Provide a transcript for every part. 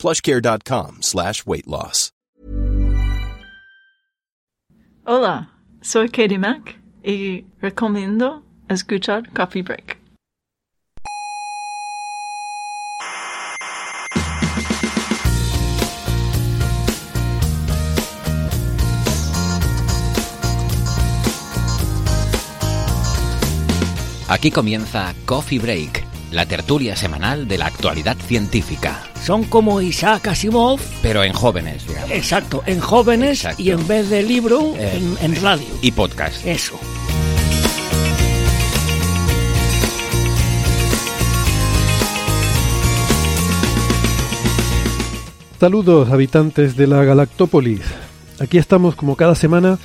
plushcare.com slash weight loss. Hola, soy Katie Mack y recomiendo escuchar Coffee Break. Aquí comienza Coffee Break, la tertulia semanal de la actualidad científica. Son como Isaac Asimov, Pero en jóvenes, digamos. exacto, en jóvenes Exacto. y en vez de libro, Eh, en, en radio. Y podcast. Eso. Saludos habitantes de la Galactópolis. Aquí estamos como cada semana,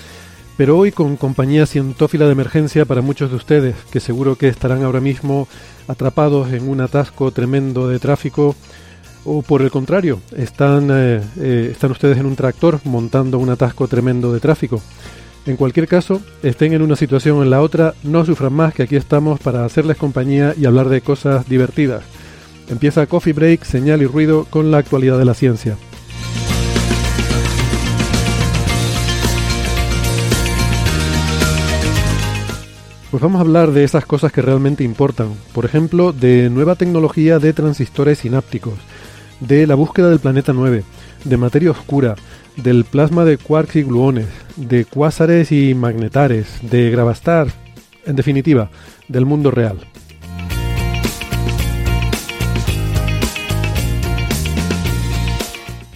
pero hoy con compañía cientófila de emergencia para muchos de ustedes, que seguro que estarán ahora mismo atrapados en un atasco tremendo de tráfico, o por el contrario, están, eh, eh, están ustedes en un tractor montando un atasco tremendo de tráfico. En cualquier caso, estén en una situación o en la otra, no sufran más que aquí estamos para hacerles compañía y hablar de cosas divertidas. Empieza Coffee Break, señal y ruido con la actualidad de la ciencia. Pues vamos a hablar de esas cosas que realmente importan. Por ejemplo, de nueva tecnología de transistores sinápticos, de la búsqueda del planeta 9, de materia oscura, del plasma de quarks y gluones, de cuásares y magnetares, de gravastar, en definitiva, del mundo real.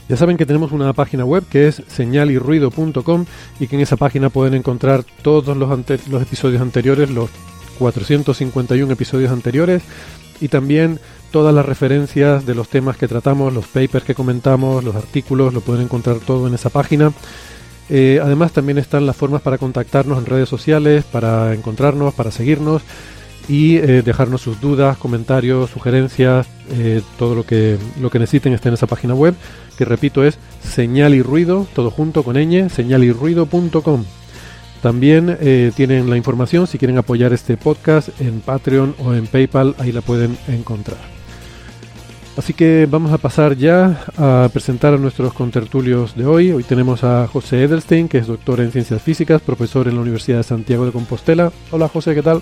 Ya saben que tenemos una página web que es señalyrruido.com y que en esa página pueden encontrar todos los, los episodios anteriores, los 451 episodios anteriores y también todas las referencias de los temas que tratamos, los papers que comentamos, los artículos, lo pueden encontrar todo en esa página. Eh, además también están las formas para contactarnos en redes sociales, para encontrarnos, para seguirnos y eh, dejarnos sus dudas, comentarios, sugerencias, eh, todo lo que, lo que necesiten está en esa página web, que repito es señal y ruido, todo junto con ñ, señalyrruido.com. También eh, tienen la información si quieren apoyar este podcast en Patreon o en PayPal, ahí la pueden encontrar. Así que vamos a pasar ya a presentar a nuestros contertulios de hoy. Hoy tenemos a José Edelstein, que es doctor en ciencias físicas, profesor en la Universidad de Santiago de Compostela. Hola José, ¿qué tal?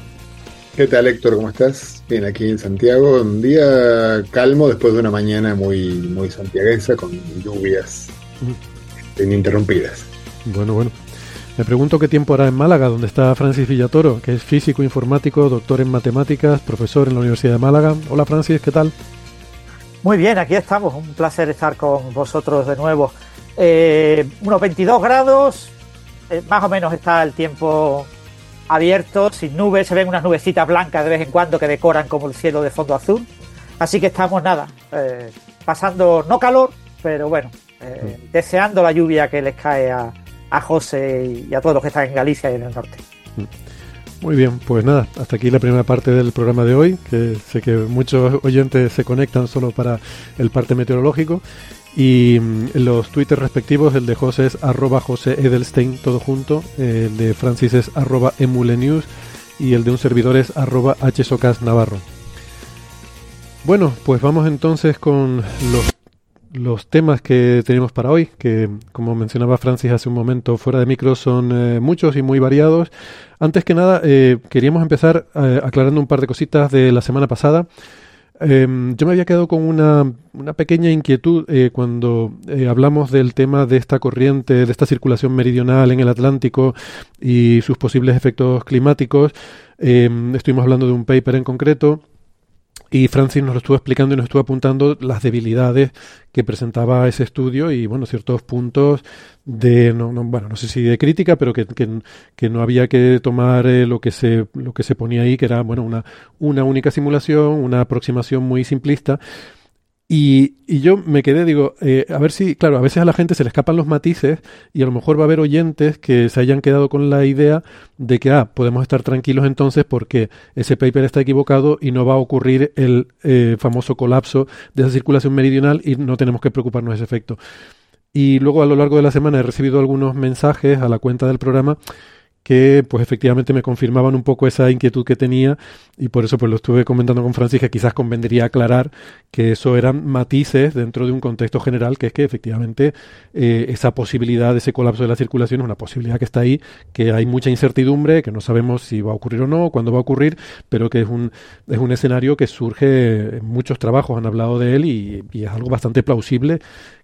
¿Qué tal, Héctor? ¿Cómo estás? Bien, aquí en Santiago, un día calmo después de una mañana muy, muy santiaguesa con lluvias ininterrumpidas. Bueno, bueno. Me pregunto qué tiempo hará en Málaga, donde está Francis Villatoro, que es físico informático, doctor en matemáticas, profesor en la Universidad de Málaga. Hola Francis, ¿qué tal? Muy bien, aquí estamos. Un placer estar con vosotros de nuevo. Eh, unos 22 grados, eh, más o menos está el tiempo abierto, sin nubes, se ven unas nubecitas blancas de vez en cuando que decoran como el cielo de fondo azul. Así que estamos nada, eh, pasando no calor, pero bueno, eh, deseando la lluvia que les cae a, a José y a todos los que están en Galicia y en el norte. Muy bien, pues nada, hasta aquí la primera parte del programa de hoy, que sé que muchos oyentes se conectan solo para el parte meteorológico. Y mm, los twitters respectivos, el de José es arroba José Edelstein, todo junto, el de Francis es arroba emulenews y el de un servidor es arroba hsocas navarro. Bueno, pues vamos entonces con los, los temas que tenemos para hoy, que como mencionaba Francis hace un momento fuera de micro son eh, muchos y muy variados. Antes que nada, eh, queríamos empezar eh, aclarando un par de cositas de la semana pasada. Em, yo me había quedado con una, una pequeña inquietud eh, cuando hablamos del tema de esta corriente, de esta circulación meridional en el Atlántico y sus posibles efectos climáticos. Em, estuvimos hablando de un paper en concreto y Francis nos lo estuvo explicando y nos estuvo apuntando las debilidades que presentaba ese estudio y bueno ciertos puntos de no, no bueno no sé si de crítica pero que, que, que no había que tomar eh, lo que se lo que se ponía ahí que era bueno una una única simulación una aproximación muy simplista Y, y, yo me quedé, digo, eh, a ver si, claro, a veces a la gente se le escapan los matices y a lo mejor va a haber oyentes que se hayan quedado con la idea de que, ah, podemos estar tranquilos entonces porque ese paper está equivocado y no va a ocurrir el eh, famoso colapso de esa circulación meridional y no tenemos que preocuparnos de ese efecto. Y luego a lo largo de la semana he recibido algunos mensajes a la cuenta del programa que pues efectivamente me confirmaban un poco esa inquietud que tenía y por eso pues lo estuve comentando con Francis que quizás convendría aclarar que eso eran matices dentro de un contexto general que es que efectivamente eh, esa posibilidad de ese colapso de la circulación es una posibilidad que está ahí, que hay mucha incertidumbre, que no sabemos si va a ocurrir o no, cuándo va a ocurrir, pero que es un, es un escenario que surge en muchos trabajos, han hablado de él y, y es algo bastante plausible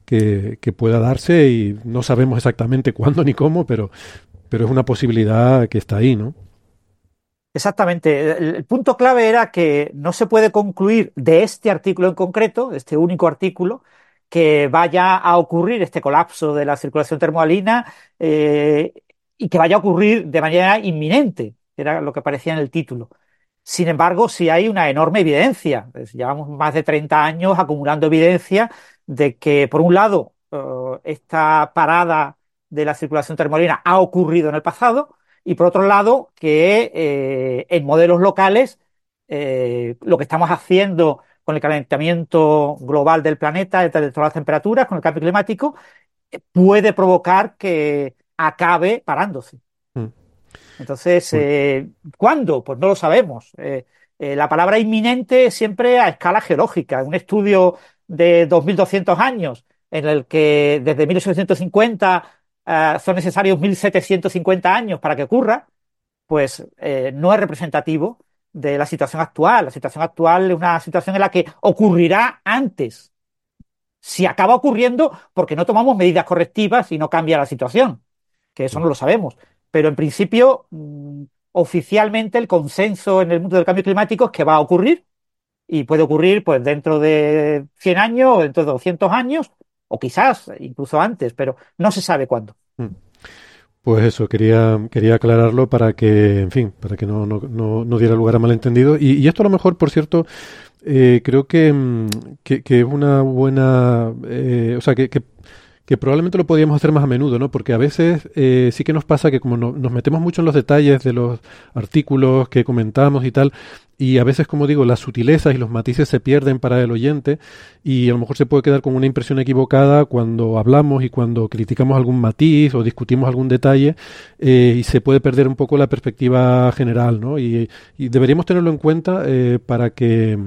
que, que, pueda darse y no sabemos exactamente cuándo ni cómo, pero, pero es una posibilidad que está ahí, ¿no? Exactamente. El punto clave era que no se puede concluir de este artículo en concreto, de este único artículo, que vaya a ocurrir este colapso de la circulación termoalina eh, y que vaya a ocurrir de manera inminente, era lo que aparecía en el título. Sin embargo, sí hay una enorme evidencia. Llevamos más de 30 años acumulando evidencia de que, por un lado, uh, esta parada de la circulación termolina ha ocurrido en el pasado y por otro lado que eh, en modelos locales eh, lo que estamos haciendo con el calentamiento global del planeta, de todas las temperaturas, con el cambio climático, eh, puede provocar que acabe parándose. Mm. Entonces, eh, ¿cuándo? Pues no lo sabemos. La palabra inminente siempre a escala geológica. Un estudio de 2.200 años en el que desde 1850 uh, son necesarios 1750 años para que ocurra, pues eh, no es representativo de la situación actual. La situación actual es una situación en la que ocurrirá antes. Si acaba ocurriendo porque no tomamos medidas correctivas y no cambia la situación, que eso no lo sabemos. Pero en principio, mmm, oficialmente el consenso en el mundo del cambio climático es que va a ocurrir y puede ocurrir pues dentro de 100 años o dentro de 200 años o quizás incluso antes, pero no se sabe cuándo. Mm. Pues eso, quería, quería aclararlo para que, en fin, para que no, no, no, no diera lugar a malentendido. Y, esto a lo mejor, por cierto, eh, creo que, mm, que, es una buena, eh, o sea, que que probablemente lo podíamos hacer más a menudo, ¿no? Porque a veces eh, sí que nos pasa que como no, nos metemos mucho en los detalles de los artículos que comentamos y tal, y a veces, como digo, las sutilezas y los matices se pierden para el oyente y a lo mejor se puede quedar con una impresión equivocada cuando hablamos y cuando criticamos algún matiz o discutimos algún detalle eh, y se puede perder un poco la perspectiva general, ¿no? Y, y deberíamos tenerlo en cuenta eh, para que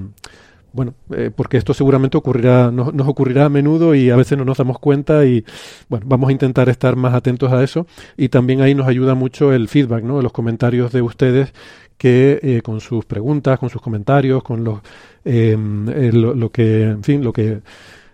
bueno, eh, porque esto seguramente ocurrirá, no, nos ocurrirá a menudo y a veces no nos damos cuenta y bueno, vamos a intentar estar más atentos a eso y también ahí nos ayuda mucho el feedback, ¿no? Los comentarios de ustedes que eh, con sus preguntas, con sus comentarios, con los, eh, lo, lo que, en fin, lo que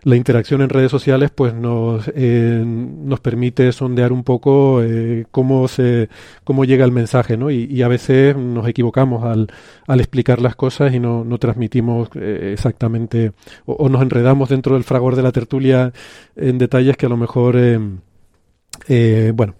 la interacción en redes sociales pues nos, eh, nos permite sondear un poco eh, cómo se cómo llega el mensaje ¿no? y, a veces nos equivocamos al, al, explicar las cosas y no, no transmitimos eh, exactamente o, o, nos enredamos dentro del fragor de la tertulia en detalles que a lo mejor eh, eh, bueno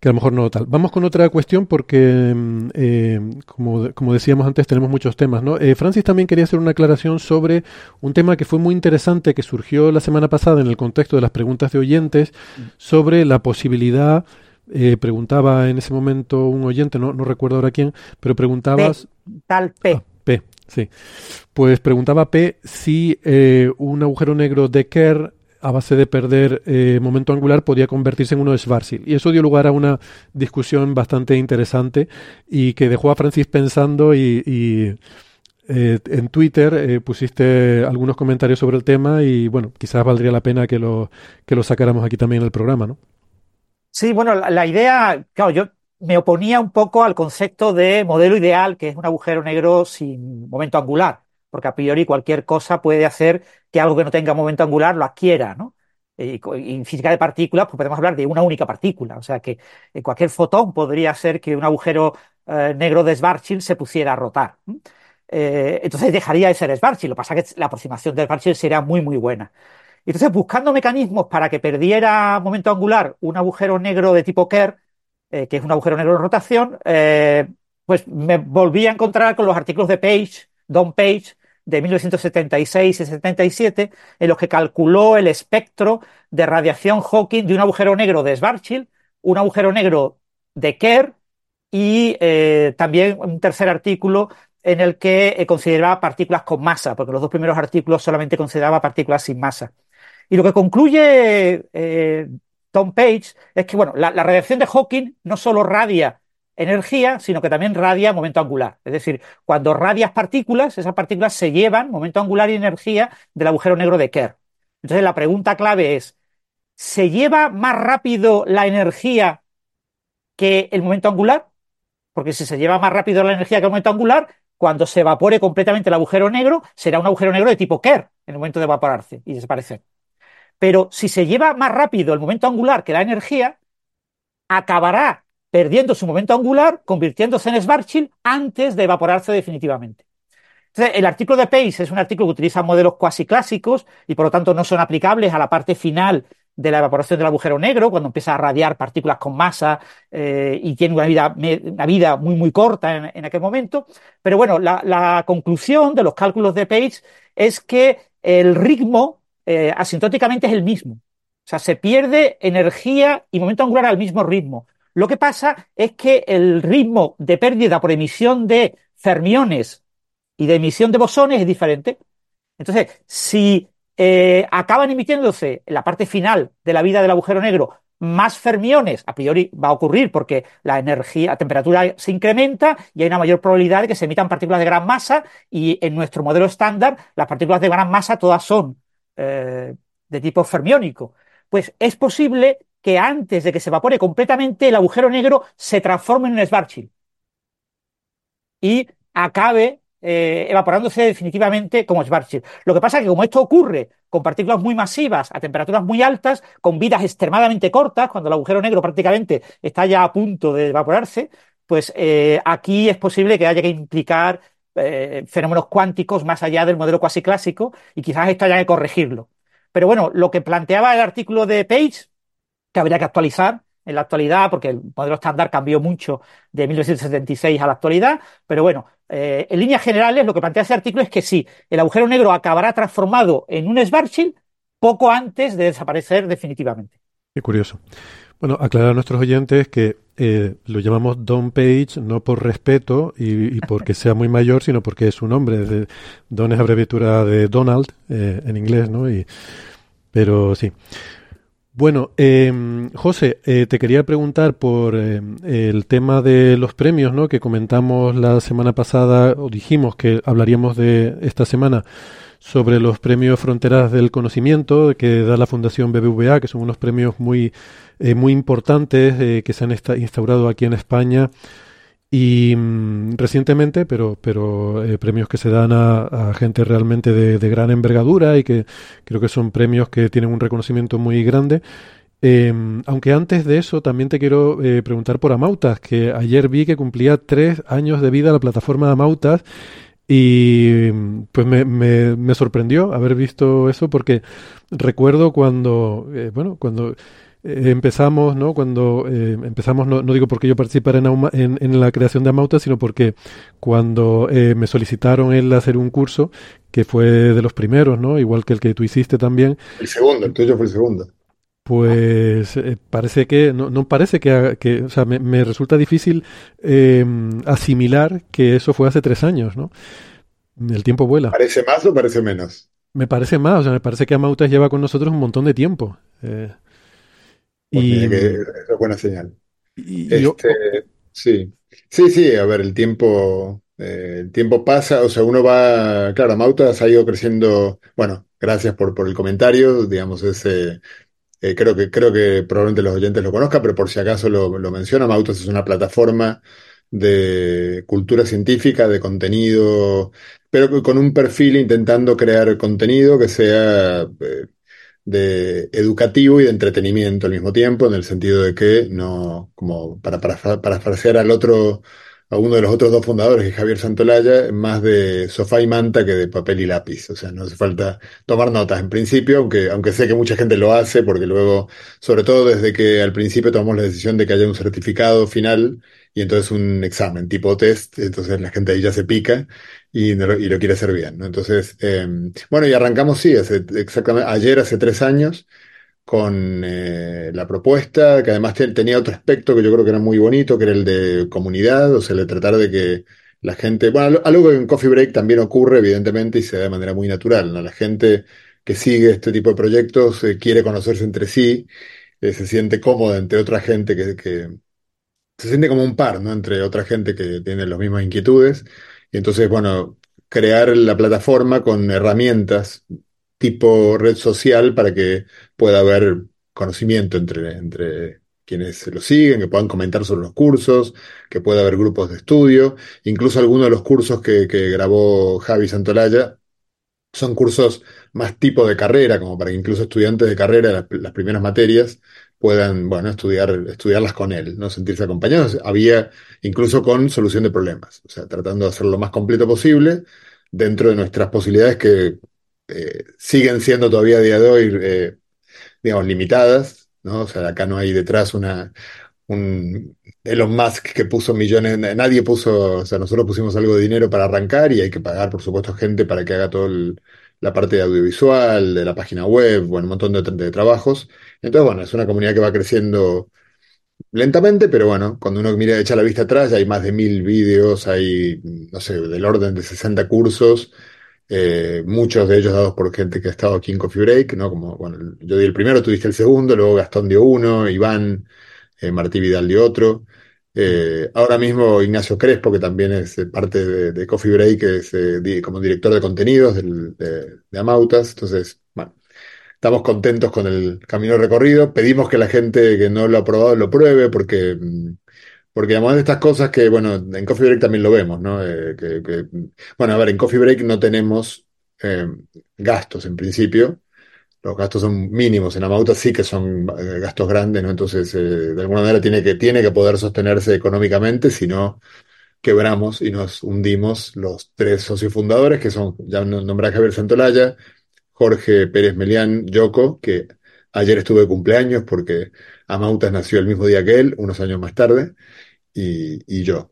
que a lo mejor no tal. Vamos con otra cuestión porque, mm, eh, como, como, decíamos antes, tenemos muchos temas. ¿no? Eh, Francis también quería hacer una aclaración sobre un tema que fue muy interesante que surgió la semana pasada en el contexto de las preguntas de oyentes sobre la posibilidad, eh, preguntaba en ese momento un oyente, no, no recuerdo ahora quién, pero preguntabas... P, tal P. Ah, P, sí. Pues preguntaba P si un agujero negro de Kerr a base de perder eh, momento angular podía convertirse en uno de Schwarzschild. Y eso dio lugar a una discusión bastante interesante y que dejó a Francis pensando y, eh, en Twitter eh, pusiste algunos comentarios sobre el tema y bueno, quizás valdría la pena que lo, que lo sacáramos aquí también en el programa, ¿no? Sí, bueno, la, la idea, claro, yo me oponía un poco al concepto de modelo ideal, que es un agujero negro sin momento angular porque a priori cualquier cosa puede hacer que algo que no tenga momento angular lo adquiera, ¿no? Y, en física de partículas, pues podemos hablar de una única partícula, o sea que cualquier fotón podría ser que un agujero eh, negro de Schwarzschild se pusiera a rotar. Eh, entonces dejaría de ser Schwarzschild, lo que pasa es que la aproximación de Schwarzschild sería muy, muy buena. Entonces, buscando mecanismos para que perdiera momento angular un agujero negro de tipo Kerr, eh, que es un agujero negro de rotación, eh, pues me volví a encontrar con los artículos de Page, Don Page, de 1976 y 77 en los que calculó el espectro de radiación Hawking de un agujero negro de Schwarzschild, un agujero negro de Kerr y eh, también un tercer artículo en el que eh, consideraba partículas con masa, porque los dos primeros artículos solamente consideraba partículas sin masa. Y lo que concluye eh, Tom Page es que bueno, la, radiación de Hawking no solo radia energía, sino que también radia momento angular. Es decir, cuando radias partículas, esas partículas se llevan momento angular y energía del agujero negro de Kerr. Entonces la pregunta clave es, ¿se lleva más rápido la energía que el momento angular? Porque si se lleva más rápido la energía que el momento angular, cuando se evapore completamente el agujero negro, será un agujero negro de tipo Kerr en el momento de evaporarse y desaparecer. Pero si se lleva más rápido el momento angular que la energía, acabará perdiendo su momento angular, convirtiéndose en Schwarzschild antes de evaporarse definitivamente. Entonces, el artículo de Pace es un artículo que utiliza modelos cuasi clásicos y por lo tanto no son aplicables a la parte final de la evaporación del agujero negro, cuando empieza a radiar partículas con masa eh, y tiene una vida, una vida, muy, muy corta en, aquel momento. Pero bueno, la, conclusión de los cálculos de Page es que el ritmo eh, asintóticamente es el mismo. O sea, se pierde energía y momento angular al mismo ritmo. Lo que pasa es que el ritmo de pérdida por emisión de fermiones y de emisión de bosones es diferente. Entonces, si eh, acaban emitiéndose en la parte final de la vida del agujero negro más fermiones, a priori va a ocurrir porque la energía, la temperatura se incrementa y hay una mayor probabilidad de que se emitan partículas de gran masa y en nuestro modelo estándar las partículas de gran masa todas son eh, de tipo fermiónico. Pues es posible que antes de que se evapore completamente el agujero negro se transforme en un Schwarzschild y acabe eh, evaporándose definitivamente como Schwarzschild. Lo que pasa es que como esto ocurre con partículas muy masivas a temperaturas muy altas, con vidas extremadamente cortas, cuando el agujero negro prácticamente está ya a punto de evaporarse, pues eh, aquí es posible que haya que implicar eh, fenómenos cuánticos más allá del modelo cuasi clásico y quizás esto haya que corregirlo. Pero bueno, lo que planteaba el artículo de Page habría que actualizar en la actualidad, porque el modelo estándar cambió mucho de 1976 a la actualidad, pero bueno, eh, en líneas generales lo que plantea ese artículo es que sí, el agujero negro acabará transformado en un Schwarzschild poco antes de desaparecer definitivamente. Qué curioso. Bueno, aclarar a nuestros oyentes que eh, lo llamamos Don Page no por respeto y, porque sea muy mayor, sino porque es su nombre. Don es abreviatura de Donald eh, en inglés, ¿no? Y, pero sí. Bueno, eh, José, eh, te quería preguntar por eh, el tema de los premios, ¿no? Que comentamos la semana pasada, o dijimos que hablaríamos de esta semana sobre los premios Fronteras del Conocimiento que da la Fundación BBVA, que son unos premios muy, eh, muy importantes que se han instaurado aquí en España y mm, recientemente, pero, pero eh, premios que se dan a, gente realmente de, gran envergadura y que creo que son premios que tienen un reconocimiento muy grande. Em, aunque antes de eso también te quiero eh, preguntar por Amautas, que ayer vi que cumplía tres años de vida la plataforma Amautas y pues me, me, me sorprendió haber visto eso porque recuerdo cuando, eh, bueno, cuando eh, empezamos, ¿no? Cuando eh, empezamos, no, no, digo porque yo participara en, en, la creación de Amauta, sino porque cuando eh, me solicitaron el hacer un curso, que fue de los primeros, ¿no? Igual que el que tú hiciste también. El segundo, el tuyo fue el segundo. Pues parece que, no, no parece que, que, o sea, me, me resulta difícil em, asimilar que eso fue hace tres años, ¿no? El tiempo vuela. ¿Parece más o parece menos? Me parece más, o sea, me parece que Amautas lleva con nosotros un montón de tiempo. Eh, pues y, es buena señal. Este, sí, sí, sí, a ver, el tiempo, eh, el tiempo pasa, o sea, uno va, claro, Mautas ha ido creciendo, bueno, gracias por, por el comentario, digamos, ese, eh, creo que, creo que probablemente los oyentes lo conozcan, pero por si acaso lo, lo menciona, Mautas es una plataforma de cultura científica, de contenido, pero con un perfil intentando crear contenido que sea eh, de educativo y de entretenimiento al mismo tiempo, en el sentido de que no, como para, para, al otro, a uno de los otros dos fundadores, que es Javier Santolaya, más de sofá y manta que de papel y lápiz. O sea, no hace falta tomar notas en principio, aunque, aunque sé que mucha gente lo hace, porque luego, sobre todo desde que al principio tomamos la decisión de que haya un certificado final y entonces un examen tipo test, entonces la gente ahí ya se pica y, y lo quiere hacer bien, ¿no? Entonces, eh, bueno, y arrancamos, sí, hace, exactamente, ayer, hace tres años, con eh, la propuesta, que además tenía otro aspecto que yo creo que era muy bonito, que era el de comunidad, o sea, el de tratar de que la gente, bueno, algo que en Coffee Break también ocurre, evidentemente, y se da de manera muy natural, ¿no? La gente que sigue este tipo de proyectos eh, quiere conocerse entre sí, eh, se siente cómoda entre otra gente que, que, se siente como un par, ¿no? Entre otra gente que tiene las mismas inquietudes. Y entonces, bueno, crear la plataforma con herramientas tipo red social para que pueda haber conocimiento entre, entre quienes lo siguen, que puedan comentar sobre los cursos, que pueda haber grupos de estudio, incluso algunos de los cursos que, grabó Javi Santolaya son cursos más tipo de carrera, como para que incluso estudiantes de carrera, las, las primeras materias, puedan, bueno, estudiar, estudiarlas con él, ¿no? Sentirse acompañados. Había incluso con solución de problemas, o sea, tratando de hacerlo lo más completo posible dentro de nuestras posibilidades que eh, siguen siendo todavía a día de hoy, eh, digamos, limitadas, ¿no? O sea, acá no hay detrás una, un Elon Musk que puso millones, nadie puso, o sea, nosotros pusimos algo de dinero para arrancar y hay que pagar, por supuesto, gente para que haga toda la parte audiovisual, de la página web, bueno, un montón de, de, trabajos. Entonces, bueno, es una comunidad que va creciendo lentamente, pero bueno, cuando uno mira, echa la vista atrás, hay más de mil vídeos, hay, no sé, del orden de 60 cursos eh, muchos de ellos dados por gente que ha estado aquí en Coffee Break, ¿no? Como, bueno, yo di el primero, tú diste el segundo, luego Gastón dio uno, Iván, eh, Martí Vidal dio otro. Eh, ahora mismo Ignacio Crespo, que también es parte de, Coffee Break, es como director de contenidos de, de, Amautas. Entonces, bueno, estamos contentos con el camino recorrido. Pedimos que la gente que no lo ha probado lo pruebe porque mm, porque además de estas cosas que, bueno, en Coffee Break también lo vemos, ¿no? Eh, que, bueno, a ver, en Coffee Break no tenemos eh, gastos en principio. Los gastos son mínimos. En Amauta sí que son eh, gastos grandes, ¿no? Entonces, de alguna manera tiene que, tiene que poder sostenerse económicamente, si no quebramos y nos hundimos los tres socios fundadores, que son, ya nombré a Javier Santolaya, Jorge Pérez Melián, Yoko, que ayer estuve de cumpleaños porque Amautas nació el mismo día que él, unos años más tarde y, yo.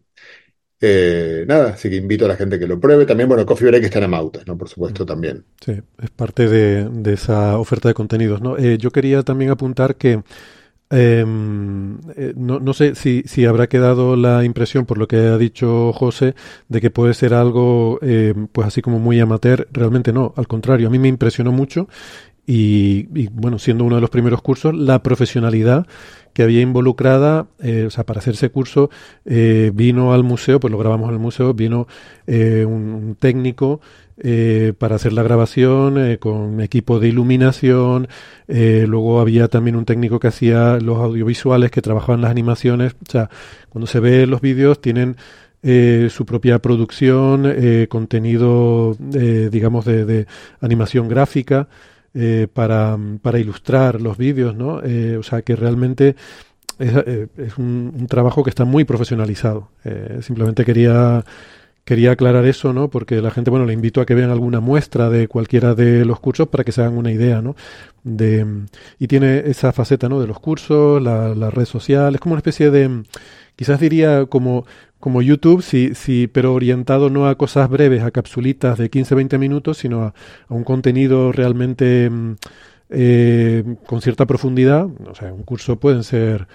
Eh, nada, así que invito a la gente que lo pruebe. También, bueno, Coffee Break está en Amautas, ¿no? Por supuesto, mm. también. Sí, es parte de, esa oferta de contenidos, ¿no? Eh, yo quería también apuntar que em, eh, no, no, sé si, si, habrá quedado la impresión, por lo que ha dicho José, de que puede ser algo, em, pues así como muy amateur. Realmente no, al contrario, a mí me impresionó mucho y, y, bueno, siendo uno de los primeros cursos, la profesionalidad que había involucrada, eh, o sea, para hacer ese curso eh, vino al museo, pues lo grabamos en el museo, vino eh, un, técnico para hacer la grabación con equipo de iluminación, luego había también un técnico que hacía los audiovisuales, que trabajaba en las animaciones, o sea, cuando se ve los vídeos tienen su propia producción, contenido, digamos, de, animación gráfica. Eh, para, para, ilustrar los vídeos, ¿no? Eh, o sea que realmente es, eh, es un, trabajo que está muy profesionalizado. simplemente quería quería aclarar eso, ¿no? Porque la gente, bueno, le invito a que vean alguna muestra de cualquiera de los cursos para que se hagan una idea, ¿no? De, y tiene esa faceta, ¿no? De los cursos, la, la red social, es como una especie de, quizás diría como como YouTube, sí, sí, pero orientado no a cosas breves, a capsulitas de 15-20 minutos, sino a, un contenido realmente mm, eh, con cierta profundidad. O sea, un curso pueden ser,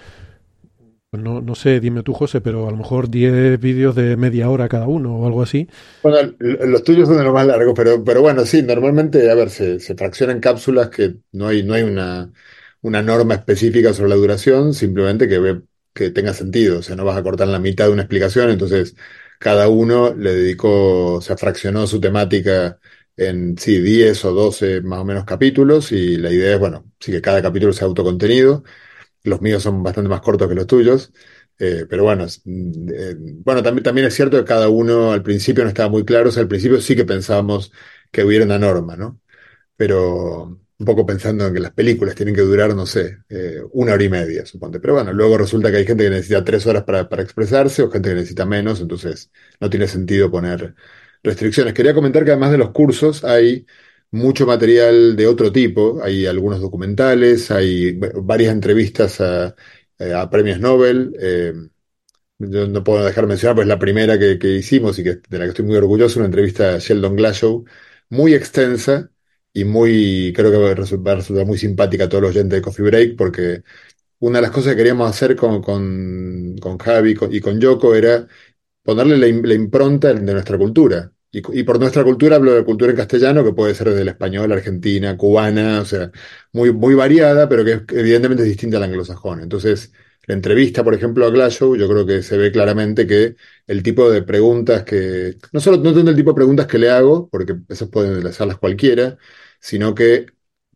no, no sé, dime tú, José, pero a lo mejor 10 vídeos de media hora cada uno o algo así. Bueno, los tuyos son de los más largos, pero, pero bueno, sí, normalmente, a ver, se, se fraccionan cápsulas que no hay, no hay una, una norma específica sobre la duración, simplemente que ve que tenga sentido, o sea, no vas a cortar la mitad de una explicación, entonces cada uno le dedicó, o sea, fraccionó su temática en, sí, 10 o 12 más o menos capítulos y la idea es, bueno, sí que cada capítulo sea autocontenido, los míos son bastante más cortos que los tuyos, eh, pero bueno, eh, bueno, también, también es cierto que cada uno al principio no estaba muy claro, o sea, al principio sí que pensábamos que hubiera una norma, ¿no? Pero, un poco pensando en que las películas tienen que durar, no sé, eh, una hora y media, suponte. Pero bueno, luego resulta que hay gente que necesita tres horas para, para expresarse o gente que necesita menos, entonces no tiene sentido poner restricciones. Quería comentar que además de los cursos hay mucho material de otro tipo. Hay algunos documentales, hay varias entrevistas a, a premios Nobel. Eh, yo no puedo dejar de mencionar, pues la primera que, que, hicimos y que, de la que estoy muy orgulloso, una entrevista a Sheldon Glashow, muy extensa y muy, creo que va a resultar muy simpática a todos los oyentes de Coffee Break, porque una de las cosas que queríamos hacer con, con, con Javi y con Yoko era ponerle la, impronta de nuestra cultura. Y, por nuestra cultura hablo de cultura en castellano, que puede ser desde el español, argentina, cubana, o sea, muy, muy variada, pero que evidentemente es distinta al anglosajón. Entonces, la entrevista, por ejemplo, a Glasgow, yo creo que se ve claramente que el tipo de preguntas que, no solo no tanto el tipo de preguntas que le hago, porque esas pueden hacerlas cualquiera, sino que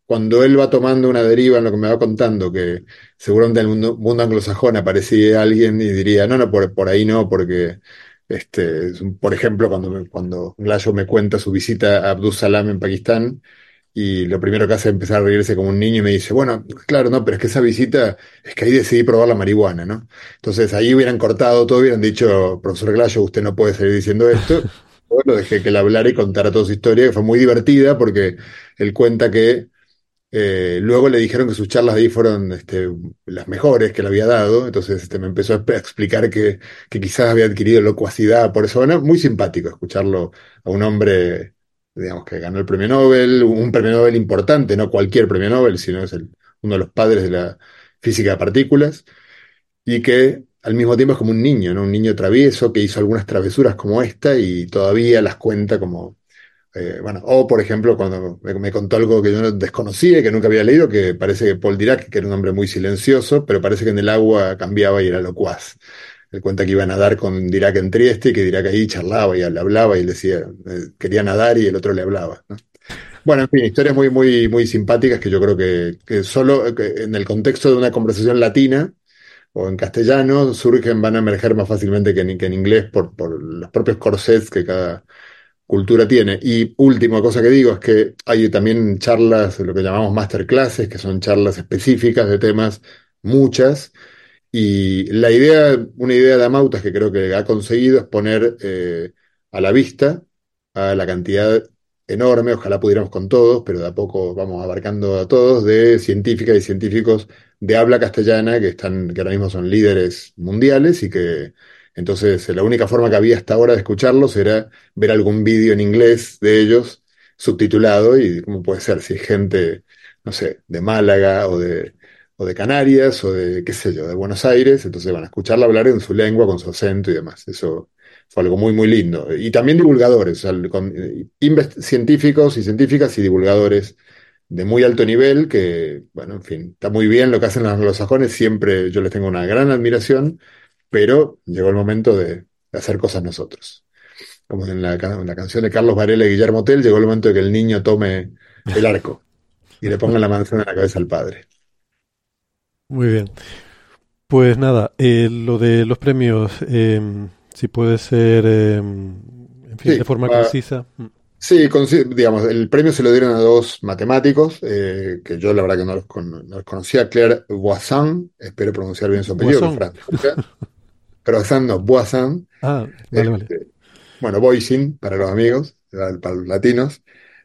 cuando él va tomando una deriva en lo que me va contando, que seguramente en el mundo, mundo anglosajón aparecía alguien y diría, no, no, por, por ahí no, porque, este, por ejemplo, cuando, cuando Glasgow me cuenta su visita a Abdul Salam en Pakistán, y lo primero que hace es empezar a reírse como un niño y me dice, bueno, claro, no, pero es que esa visita, es que ahí decidí probar la marihuana, ¿no? Entonces ahí hubieran cortado todo, hubieran dicho, profesor Glasgow, usted no puede seguir diciendo esto. Bueno, dejé que él hablara y contara toda su historia, que fue muy divertida porque él cuenta que eh, luego le dijeron que sus charlas de ahí fueron este, las mejores que le había dado, entonces este, me empezó a explicar que, quizás había adquirido locuacidad por eso. Bueno, muy simpático escucharlo a un hombre, digamos, que ganó el premio Nobel, un premio Nobel importante, no cualquier premio Nobel, sino es uno de los padres de la física de partículas, y que al mismo tiempo es como un niño. Un niño travieso que hizo algunas travesuras como esta y todavía las cuenta como, eh, bueno, o por ejemplo, cuando me, contó algo que yo no desconocía y que nunca había leído, que parece que Paul Dirac, que era un hombre muy silencioso, pero parece que en el agua cambiaba y era locuaz. Él cuenta que iba a nadar con Dirac en Trieste y que Dirac ahí charlaba y le hablaba y le decía, eh, quería nadar y el otro le hablaba, Bueno, en fin, historias muy, muy, muy simpáticas que yo creo que, que solo en el contexto de una conversación latina, o en castellano surgen, van a emerger más fácilmente que en, que en inglés por, por, los propios corsets que cada cultura tiene. Y última cosa que digo es que hay también charlas, lo que llamamos masterclasses, que son charlas específicas de temas, muchas. Y la idea, una idea de Amautas que creo que ha conseguido es poner eh, a la vista a la cantidad enorme, ojalá pudiéramos con todos, pero de a poco vamos abarcando a todos, de científicas y científicos de habla castellana que están, que ahora mismo son líderes mundiales y que entonces la única forma que había hasta ahora de escucharlos era ver algún vídeo en inglés de ellos subtitulado y cómo puede ser si es gente, no sé, de Málaga o de, o de Canarias o de, qué sé yo, de Buenos Aires, entonces van a escucharla hablar en su lengua, con su acento y demás. Eso fue algo muy, muy lindo. Y también divulgadores, eh, científicos y científicas y divulgadores de muy alto nivel, que, bueno, en fin, está muy bien lo que hacen los anglosajones, siempre yo les tengo una gran admiración, pero llegó el momento de, hacer cosas nosotros. Como en la, la, canción de Carlos Varela y Guillermo Tell, llegó el momento de que el niño tome el arco y le ponga la manzana en la cabeza al padre. Muy bien. Pues nada, eh, lo de los premios, eh, si puede ser, eh, en fin, de forma concisa. Mm. Sí, digamos, el premio se lo dieron a dos matemáticos, eh, que yo la verdad que no los, conocía, Claire Boissin, espero pronunciar bien su apellido, Croissant, no, Boissin. Ah, vale, vale. Este, bueno, Boisin, para los amigos, para los latinos.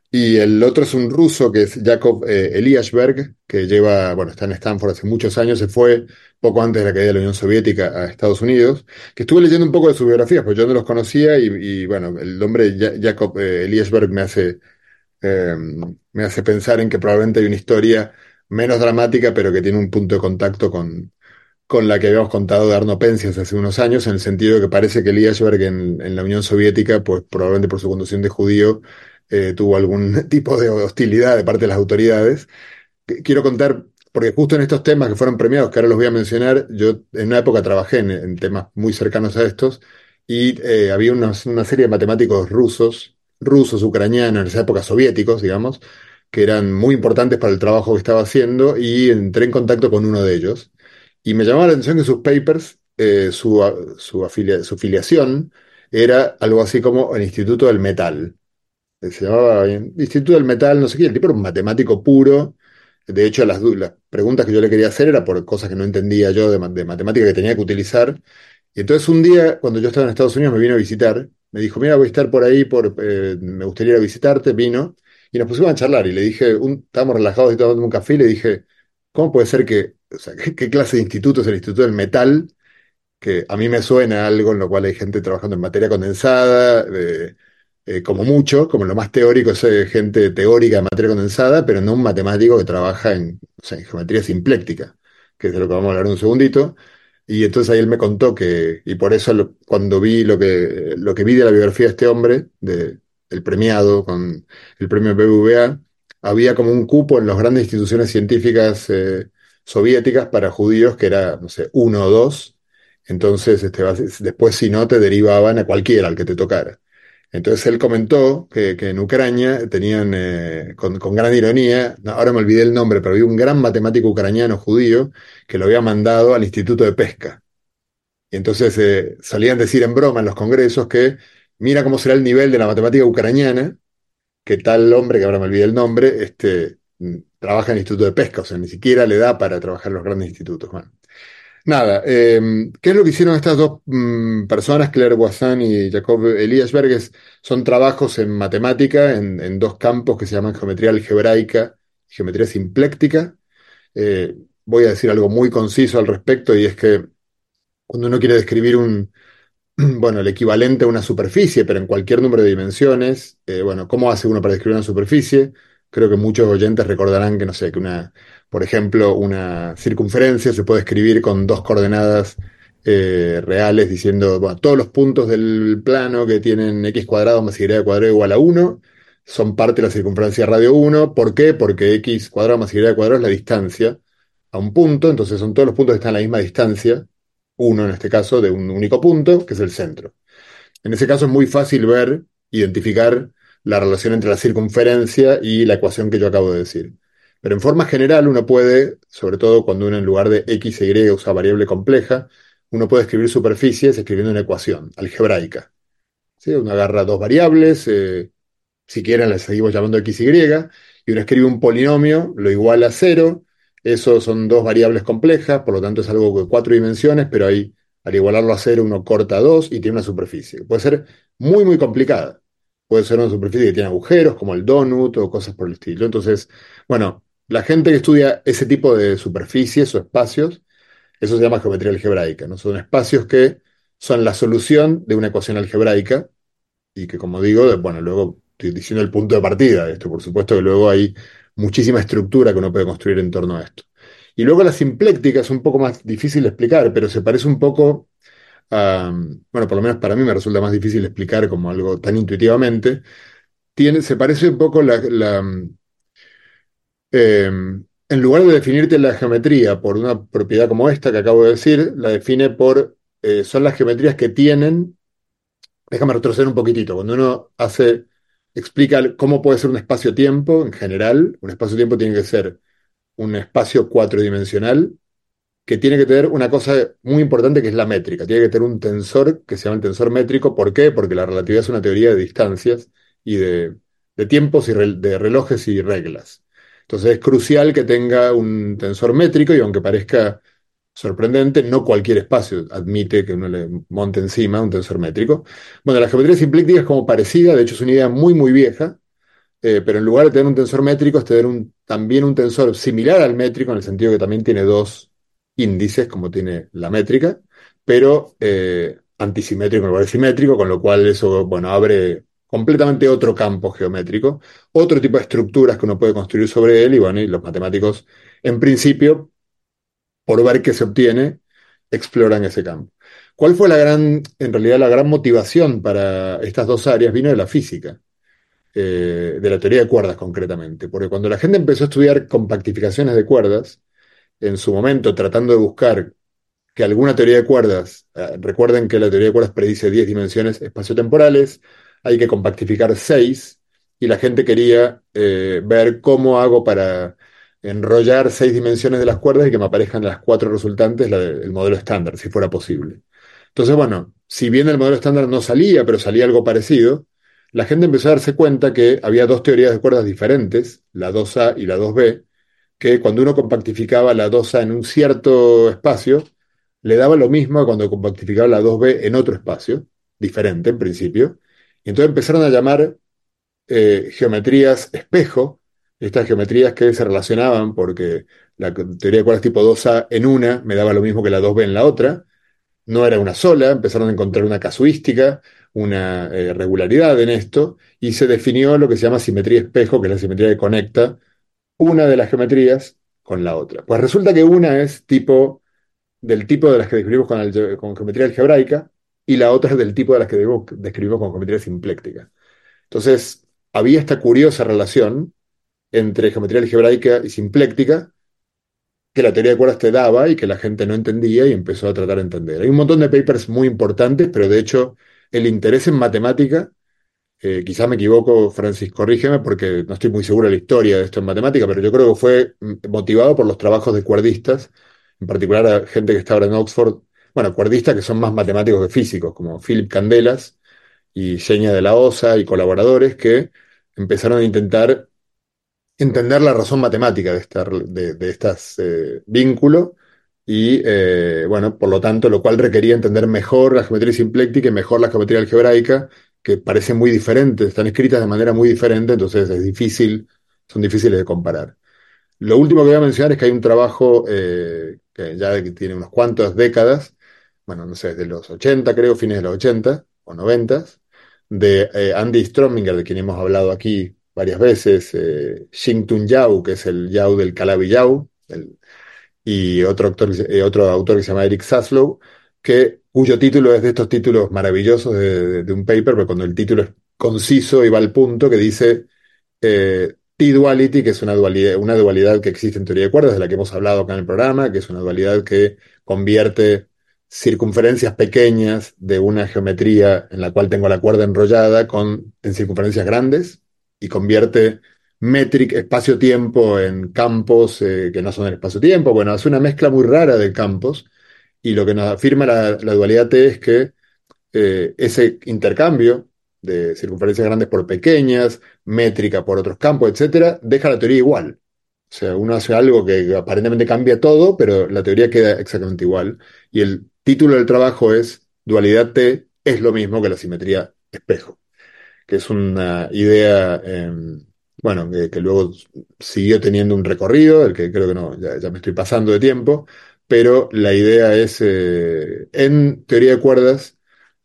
Y el otro es un ruso que es Jacob eh, Eliashberg, que lleva, bueno, está en Stanford hace muchos años, se fue poco antes de la caída de la Unión Soviética a Estados Unidos, que estuve leyendo un poco de su biografía, pues yo no los conocía y, bueno, el nombre Jacob eh, Eliashberg me hace, eh, me hace pensar en que probablemente hay una historia menos dramática, pero que tiene un punto de contacto con, con la que habíamos contado de Arno Penzias hace unos años, en el sentido de que parece que Eliashberg en, en la Unión Soviética, pues probablemente por su conducción de judío, eh, tuvo algún tipo de hostilidad de parte de las autoridades. Quiero contar, porque justo en estos temas que fueron premiados, que ahora los voy a mencionar, yo en una época trabajé en, temas muy cercanos a estos y eh, había una, serie de matemáticos rusos, rusos, ucranianos, en esa época soviéticos, digamos, que eran muy importantes para el trabajo que estaba haciendo y entré en contacto con uno de ellos. Y me llamaba la atención que sus papers, eh, su, su, filiación era algo así como el Instituto del Metal se llamaba Instituto del Metal, no sé qué, el tipo era un matemático puro. De hecho, las, preguntas que yo le quería hacer era por cosas que no entendía yo de, matemática que tenía que utilizar. Y entonces un día, cuando yo estaba en Estados Unidos, me vino a visitar. Me dijo, mira, voy a estar por ahí, por, eh, me gustaría ir a visitarte. Vino y nos pusimos a charlar. Y le dije, un, estábamos relajados y tomando un café. Y le dije, ¿cómo puede ser que, o sea, ¿qué, clase de instituto es el Instituto del Metal? Que a mí me suena algo en lo cual hay gente trabajando en materia condensada, de eh, como mucho, como lo más teórico es eh, gente teórica de materia condensada, pero no un matemático que trabaja en, geometría simpléctica, que es de lo que vamos a hablar un segundito. Y entonces ahí él me contó que, y por eso cuando vi lo que, lo que vi de la biografía de este hombre, de, el premiado con el premio BBVA, había como un cupo en las grandes instituciones científicas eh, soviéticas para judíos que era, no sé, uno o dos. Entonces, este, después si no, te derivaban a cualquiera, al que te tocara. Entonces él comentó que, en Ucrania tenían, eh, con, gran ironía, ahora me olvidé el nombre, pero había un gran matemático ucraniano judío que lo había mandado al Instituto de Pesca. Y entonces eh, solían decir en broma en los congresos que mira cómo será el nivel de la matemática ucraniana, que tal hombre, que ahora me olvidé el nombre, este, trabaja en el Instituto de Pesca, o sea, ni siquiera le da para trabajar en los grandes institutos. Nada, em, ¿qué es lo que hicieron estas dos mm, personas, Claire Boissin y Jacob Eliasberg? Son trabajos en matemática en, dos campos que se llaman geometría algebraica y geometría simpléctica. Eh, voy a decir algo muy conciso al respecto y es que cuando uno quiere describir un, bueno, el equivalente a una superficie, pero en cualquier número de dimensiones, eh, bueno, ¿cómo hace uno para describir una superficie? Creo que muchos oyentes recordarán que, no sé, que una, por ejemplo, una circunferencia se puede escribir con dos coordenadas eh, reales diciendo, bueno, todos los puntos del plano que tienen x cuadrado más y cuadrado igual a 1 son parte de la circunferencia radio 1. ¿Por qué? Porque x cuadrado más y cuadrado es la distancia a un punto, entonces son todos los puntos que están a la misma distancia, uno en este caso de un único punto, que es el centro. En ese caso es muy fácil ver, identificar la relación entre la circunferencia y la ecuación que yo acabo de decir. Pero en forma general uno puede, sobre todo cuando uno en lugar de x e y usa variable compleja, uno puede escribir superficies escribiendo una ecuación algebraica. ¿Sí? Uno agarra dos variables, eh, si quieren las seguimos llamando x, y, y uno escribe un polinomio, lo igual a cero, eso son dos variables complejas, por lo tanto es algo de cuatro dimensiones, pero ahí al igualarlo a cero uno corta dos y tiene una superficie. Puede ser muy, muy complicada. Puede ser una superficie que tiene agujeros, como el donut o cosas por el estilo. Entonces, bueno, la gente que estudia ese tipo de superficies o espacios, eso se llama geometría algebraica, ¿no? Son espacios que son la solución de una ecuación algebraica y que, como digo, bueno, luego estoy diciendo el punto de partida de esto. Por supuesto que luego hay muchísima estructura que uno puede construir en torno a esto. Y luego la simpléctica es un poco más difícil de explicar, pero se parece un poco bueno, por lo menos para mí me resulta más difícil explicar como algo tan intuitivamente, tiene, se parece un poco la, em, en lugar de definirte la geometría por una propiedad como esta que acabo de decir, la define por, eh, son las geometrías que tienen, déjame retroceder un poquitito, cuando uno hace, explica cómo puede ser un espacio-tiempo en general, un espacio-tiempo tiene que ser un espacio cuatridimensional que tiene que tener una cosa muy importante que es la métrica. Tiene que tener un tensor que se llama el tensor métrico. ¿Por qué? Porque la relatividad es una teoría de distancias y de, tiempos y de relojes y reglas. Entonces es crucial que tenga un tensor métrico y aunque parezca sorprendente, no cualquier espacio admite que uno le monte encima un tensor métrico. Bueno, la geometría simpléctica es como parecida, de hecho es una idea muy, muy vieja, eh, pero en lugar de tener un tensor métrico es tener un, también un tensor similar al métrico en el sentido que también tiene dos índices, como tiene la métrica, pero eh, antisimétrico en lugar de simétrico, con lo cual eso, bueno, abre completamente otro campo geométrico, otro tipo de estructuras que uno puede construir sobre él, y bueno, y los matemáticos, en principio, por ver qué se obtiene, exploran ese campo. ¿Cuál fue la gran, en realidad, la gran motivación para estas dos áreas? Vino de la física, eh, de la teoría de cuerdas concretamente, porque cuando la gente empezó a estudiar compactificaciones de cuerdas, en su momento tratando de buscar que alguna teoría de cuerdas, eh, recuerden que la teoría de cuerdas predice 10 dimensiones espaciotemporales, hay que compactificar 6, y la gente quería eh, ver cómo hago para enrollar 6 dimensiones de las cuerdas y que me aparezcan las cuatro resultantes, del modelo estándar, si fuera posible. Entonces, bueno, si bien el modelo estándar no salía, pero salía algo parecido, la gente empezó a darse cuenta que había dos teorías de cuerdas diferentes, la 2A y la 2B, que cuando uno compactificaba la 2A en un cierto espacio, le daba lo mismo cuando compactificaba la 2B en otro espacio, diferente en principio. Y entonces empezaron a llamar eh, geometrías espejo, estas geometrías que se relacionaban porque la teoría de cuerdas tipo 2A en una me daba lo mismo que la 2B en la otra, no era una sola, empezaron a encontrar una casuística, una eh, regularidad en esto, y se definió lo que se llama simetría espejo, que es la simetría que conecta una de las geometrías con la otra. Pues resulta que una es tipo del tipo de las que describimos con, con geometría algebraica y la otra es del tipo de las que describimos con geometría simpléctica. Entonces, había esta curiosa relación entre geometría algebraica y simpléctica que la teoría de cuerdas te daba y que la gente no entendía y empezó a tratar de entender. Hay un montón de papers muy importantes, pero de hecho el interés en matemática, eh, quizás me equivoco, Francis, corrígeme, porque no estoy muy seguro de la historia de esto en matemática, pero yo creo que fue mm, motivado por los trabajos de cuerdistas, en particular a gente que está ahora en Oxford, bueno, cuerdistas que son más matemáticos que físicos, como Philip Candelas y Seña de la Osa y colaboradores que empezaron a intentar entender la razón matemática de, esta, de, eh, vínculos y, eh, bueno, por lo tanto, lo cual requería entender mejor la geometría simpléctica y mejor la geometría algebraica, que parecen muy diferentes, están escritas de manera muy diferente, entonces es difícil, son difíciles de comparar. Lo último que voy a mencionar es que hay un trabajo eh, que ya tiene unas cuantas décadas, bueno, no sé, desde los 80 creo, fines de los 80 o 90, de eh, Andy Strominger, de quien hemos hablado aquí varias veces, eh, Tun Yao, que es el Yao del Calabi Yao, y otro, eh, otro autor que se llama Eric Saslow, que, cuyo título es de estos títulos maravillosos de, un paper, pero cuando el título es conciso y va al punto, que dice eh, T-duality, que es una dualidad, una dualidad que existe en teoría de cuerdas, de la que hemos hablado acá en el programa, que es una dualidad que convierte circunferencias pequeñas de una geometría en la cual tengo la cuerda enrollada con, en circunferencias grandes y convierte metric espacio-tiempo en campos eh, que no son el espacio-tiempo. Bueno, hace una mezcla muy rara de campos y lo que nos afirma la, dualidad T es que eh, ese intercambio de circunferencias grandes por pequeñas, métrica por otros campos, etcétera, deja la teoría igual. O sea, uno hace algo que aparentemente cambia todo, pero la teoría queda exactamente igual. Y el título del trabajo es Dualidad T es lo mismo que la simetría espejo, que es una idea em, bueno, que, luego siguió teniendo un recorrido, el que creo que no, ya, me estoy pasando de tiempo, pero la idea es, eh, en teoría de cuerdas,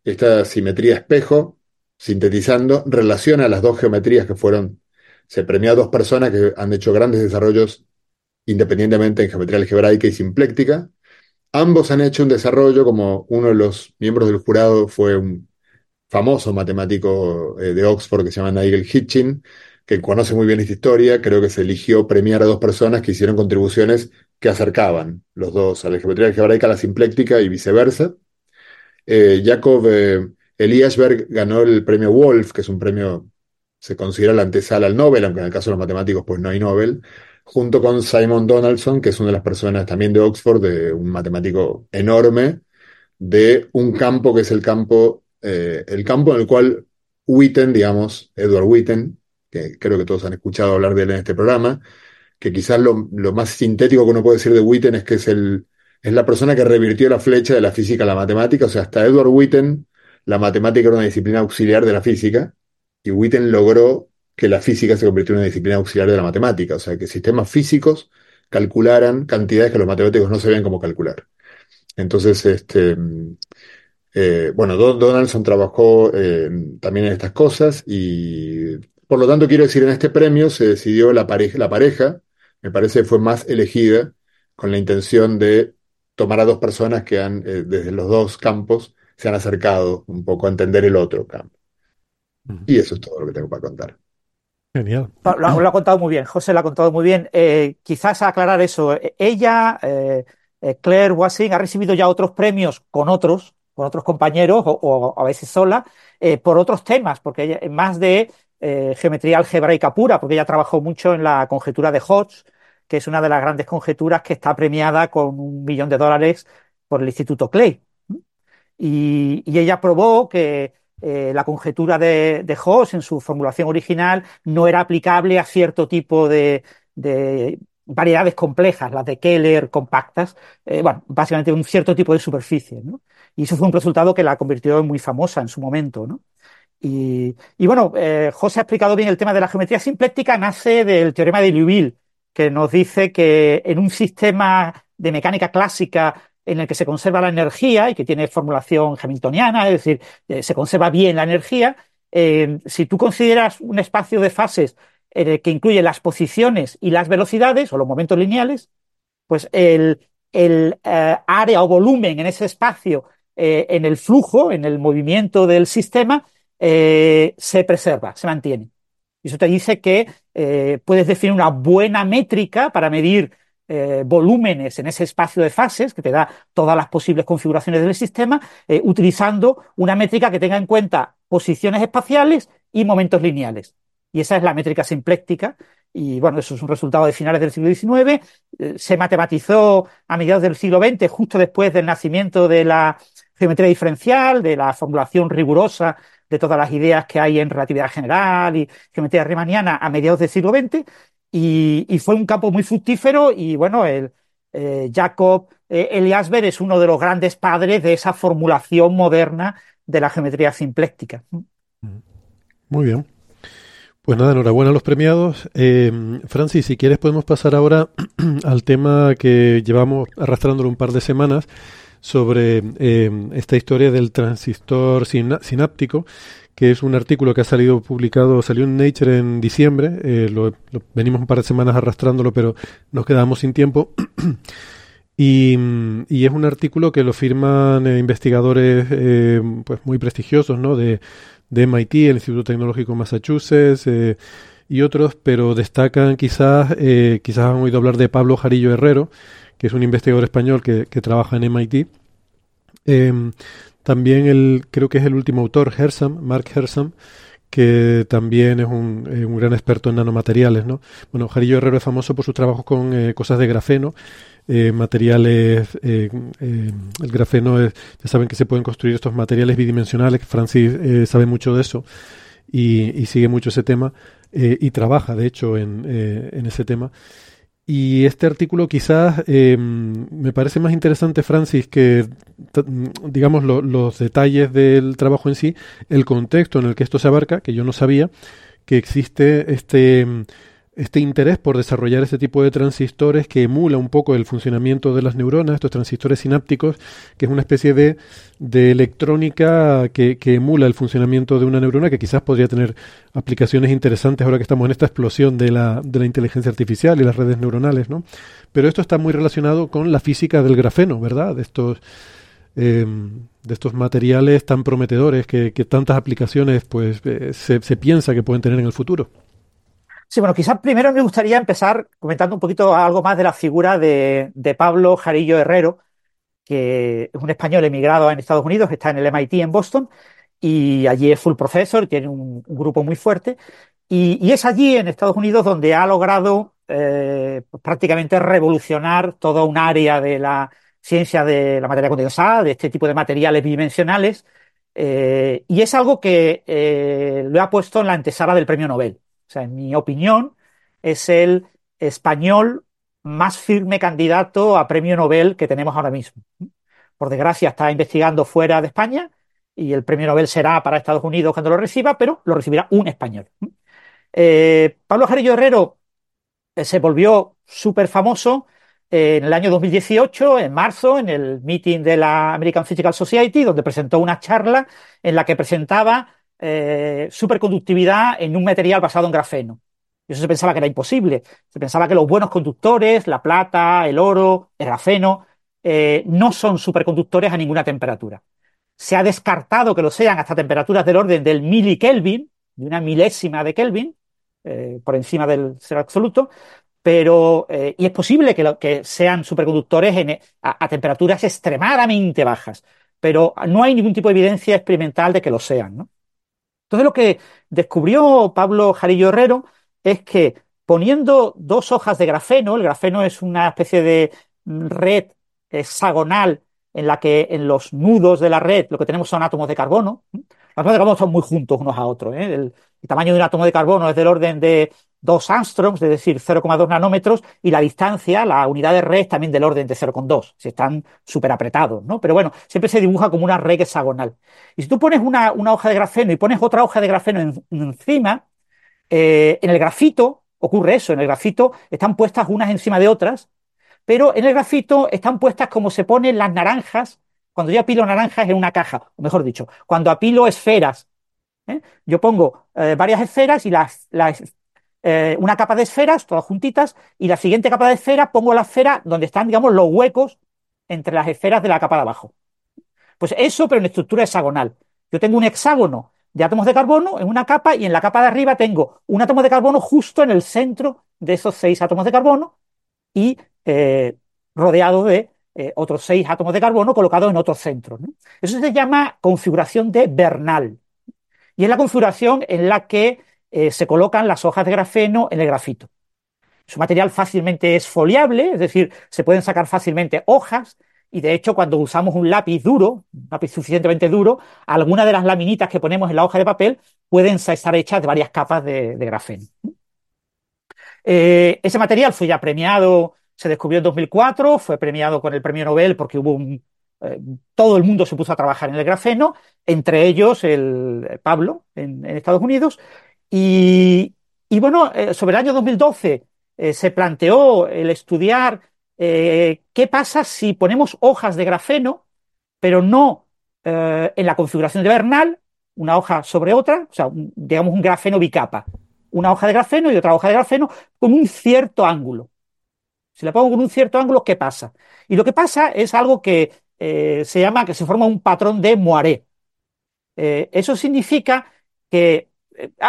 esta simetría espejo, sintetizando, relaciona las dos geometrías que fueron, se premió a dos personas que han hecho grandes desarrollos independientemente en geometría algebraica y simpléctica. Ambos han hecho un desarrollo, como uno de los miembros del jurado fue un famoso matemático eh, de Oxford que se llama Nigel Hitchin, que conoce muy bien esta historia, creo que se eligió premiar a dos personas que hicieron contribuciones que acercaban los dos a la geometría algebraica, a la simpléctica y viceversa. Eh, Jacob eh, Eliasberg ganó el premio Wolf, que es un premio, se considera la antesala al Nobel, aunque en el caso de los matemáticos pues no hay Nobel, junto con Simon Donaldson, que es una de las personas también de Oxford, de un matemático enorme, de un campo que es el campo, eh, el campo en el cual Witten, digamos, Edward Witten, que creo que todos han escuchado hablar de él en este programa, que quizás lo, más sintético que uno puede decir de Witten es que es, el, es la persona que revirtió la flecha de la física a la matemática, o sea, hasta Edward Witten, la matemática era una disciplina auxiliar de la física, y Witten logró que la física se convirtiera en una disciplina auxiliar de la matemática, o sea, que sistemas físicos calcularan cantidades que los matemáticos no sabían cómo calcular. Entonces, este, eh, bueno, Donaldson trabajó eh, también en estas cosas y por lo tanto, quiero decir, en este premio se decidió la pareja, la pareja, me parece que fue más elegida con la intención de tomar a dos personas que han, eh, desde los dos campos, se han acercado un poco a entender el otro campo. Y eso es todo lo que tengo para contar. Genial. Lo, ha contado muy bien, José lo ha contado muy bien. Eh, quizás aclarar eso. E, ella, eh, Claire Wassing, ha recibido ya otros premios con otros, con otros compañeros o, a veces sola, por otros temas, porque ella, más de eh, geometría algebraica pura, porque ella trabajó mucho en la conjetura de Hodge, que es una de las grandes conjeturas que está premiada con un millón de dólares por el Instituto Clay. Y, ella probó que la conjetura de, de en su formulación original no era aplicable a cierto tipo de, variedades complejas, las de Keller compactas, bueno, básicamente un cierto tipo de superficie, ¿no? Y eso fue un resultado que la convirtió en muy famosa en su momento, ¿no? Y, bueno, eh, José ha explicado bien el tema de la geometría simpléctica, nace del teorema de Liouville, que nos dice que en un sistema de mecánica clásica en el que se conserva la energía y que tiene formulación hamiltoniana, es decir, eh, se conserva bien la energía, eh, si tú consideras un espacio de fases que incluye las posiciones y las velocidades o los momentos lineales, pues el, área o volumen en ese espacio, en el flujo, en el movimiento del sistema, eh, se preserva, se mantiene. Y eso te dice que eh, puedes definir una buena métrica para medir eh, volúmenes en ese espacio de fases, que te da todas las posibles configuraciones del sistema, utilizando una métrica que tenga en cuenta posiciones espaciales y momentos lineales. Y esa es la métrica simpléctica. Y bueno, eso es un resultado de finales del siglo XIX. se matematizó a mediados del siglo XX, justo después del nacimiento de la geometría diferencial, de la formulación rigurosa de todas las ideas que hay en relatividad general y geometría riemanniana a mediados del siglo XX, y, fue un campo muy fructífero y bueno, el, eh, Jacob eh, es uno de los grandes padres de esa formulación moderna de la geometría simpléctica. Muy bien. Pues nada, enhorabuena a los premiados. Eh, Francis, si quieres podemos pasar ahora al tema que llevamos arrastrándolo un par de semanas, sobre eh, esta historia del transistor sináptico, que es un artículo que ha salido publicado, salió en Nature en diciembre, eh, lo, venimos un par de semanas arrastrándolo, pero nos quedamos sin tiempo. y, es un artículo que lo firman eh, investigadores pues muy prestigiosos, ¿no? De, de MIT, el Instituto Tecnológico de Massachusetts y otros, pero destacan quizás, quizás han oído hablar de Pablo Jarillo Herrero, que es un investigador español que, trabaja en MIT. Em, también el, creo que es el último autor, Hersam, Mark Hersam, que también es un, eh, un, gran experto en nanomateriales, ¿no? Bueno, Jarillo Herrero es famoso por sus trabajos con eh, cosas de grafeno, eh, materiales, el grafeno, es, ya saben que se pueden construir estos materiales bidimensionales, Francis sabe mucho de eso y, y, sigue mucho ese tema y trabaja, de hecho, en, en ese tema. Y este artículo quizás eh, me parece más interesante, Francis, que, digamos, los detalles del trabajo en sí, el contexto en el que esto se abarca, que yo no sabía, que existe este este interés por desarrollar este tipo de transistores que emula un poco el funcionamiento de las neuronas, estos transistores sinápticos, que es una especie de, electrónica que, que, emula el funcionamiento de una neurona, que quizás podría tener aplicaciones interesantes ahora que estamos en esta explosión de la, de la inteligencia artificial y las redes neuronales, ¿no? Pero esto está muy relacionado con la física del grafeno, ¿verdad? De estos, em, de estos materiales tan prometedores que, que tantas aplicaciones pues, eh, se, se piensa que pueden tener en el futuro. Sí, bueno, quizás primero me gustaría empezar comentando un poquito algo más de la figura de, Pablo Jarillo Herrero, que es un español emigrado en Estados Unidos, está en el MIT en Boston, y allí es full professor, tiene un, grupo muy fuerte, y, es allí en Estados Unidos donde ha logrado eh, prácticamente revolucionar toda un área de la ciencia de la materia condensada, de este tipo de materiales bidimensionales, eh, y es algo que eh, lo ha puesto en la antesala del premio Nobel. O sea, en mi opinión, es el español más firme candidato a premio Nobel que tenemos ahora mismo. Por desgracia, está investigando fuera de España y el premio Nobel será para Estados Unidos cuando lo reciba, pero lo recibirá un español. Eh, Pablo Jarillo Herrero eh, se volvió súper famoso en el año 2018, en marzo, en el meeting de la American Physical Society, donde presentó una charla en la que presentaba eh, superconductividad en un material basado en grafeno. Y eso se pensaba que era imposible. Se pensaba que los buenos conductores, la plata, el oro, el grafeno, eh, no son superconductores a ninguna temperatura. Se ha descartado que lo sean hasta temperaturas del orden del milikelvin, de una milésima de Kelvin, eh, por encima del cero absoluto, pero, y es posible que, que sean superconductores a, temperaturas extremadamente bajas, pero no hay ningún tipo de evidencia experimental de que lo sean, ¿no? Entonces lo que descubrió Pablo Jarillo Herrero es que poniendo dos hojas de grafeno, el grafeno es una especie de red hexagonal en la que en los nudos de la red lo que tenemos son átomos de carbono, átomos de carbono están muy juntos unos a otros. ¿eh? El, tamaño de un átomo de carbono es del orden de 2 angstroms, es decir, 0,2 nanómetros, y la distancia, la unidad de red, también del orden de 0,2. Si están súper apretados, ¿no? Pero bueno, siempre se dibuja como una red hexagonal. Y si tú pones una, hoja de grafeno y pones otra hoja de grafeno encima, eh, en el grafito ocurre eso. En el grafito están puestas unas encima de otras, pero en el grafito están puestas como se ponen las naranjas cuando yo apilo naranjas en una caja, o mejor dicho, cuando apilo esferas. ¿eh? Yo pongo eh, varias esferas y las, eh, una capa de esferas, todas juntitas, y la siguiente capa de esferas pongo la esfera donde están, digamos, los huecos entre las esferas de la capa de abajo. Pues eso, pero en estructura hexagonal. Yo tengo un hexágono de átomos de carbono en una capa y en la capa de arriba tengo un átomo de carbono justo en el centro de esos seis átomos de carbono y rodeado de eh, otros seis átomos de carbono colocados en otros centros. Eso se llama configuración de Bernal. Y es la configuración en la que eh, se colocan las hojas de grafeno en el grafito. Su material fácilmente esfoliable, es decir, se pueden sacar fácilmente hojas, y de hecho cuando usamos un lápiz duro, un lápiz suficientemente duro, algunas de las laminitas que ponemos en la hoja de papel pueden estar hechas de varias capas de, grafeno. Eh, ese material fue ya premiado se descubrió en 2004, fue premiado con el premio Nobel porque hubo un, eh, todo el mundo se puso a trabajar en el grafeno, entre ellos el Pablo en, Estados Unidos. Y, bueno, eh, sobre el año 2012 eh, se planteó el estudiar qué pasa si ponemos hojas de grafeno, pero no en la configuración de Bernal, una hoja sobre otra, o sea, digamos un grafeno bicapa, una hoja de grafeno y otra hoja de grafeno con un cierto ángulo. Si la pongo con un cierto ángulo, ¿qué pasa? Y lo que pasa es algo que eh, se llama, que se forma un patrón de Moiré. Eh, eso significa que, eh,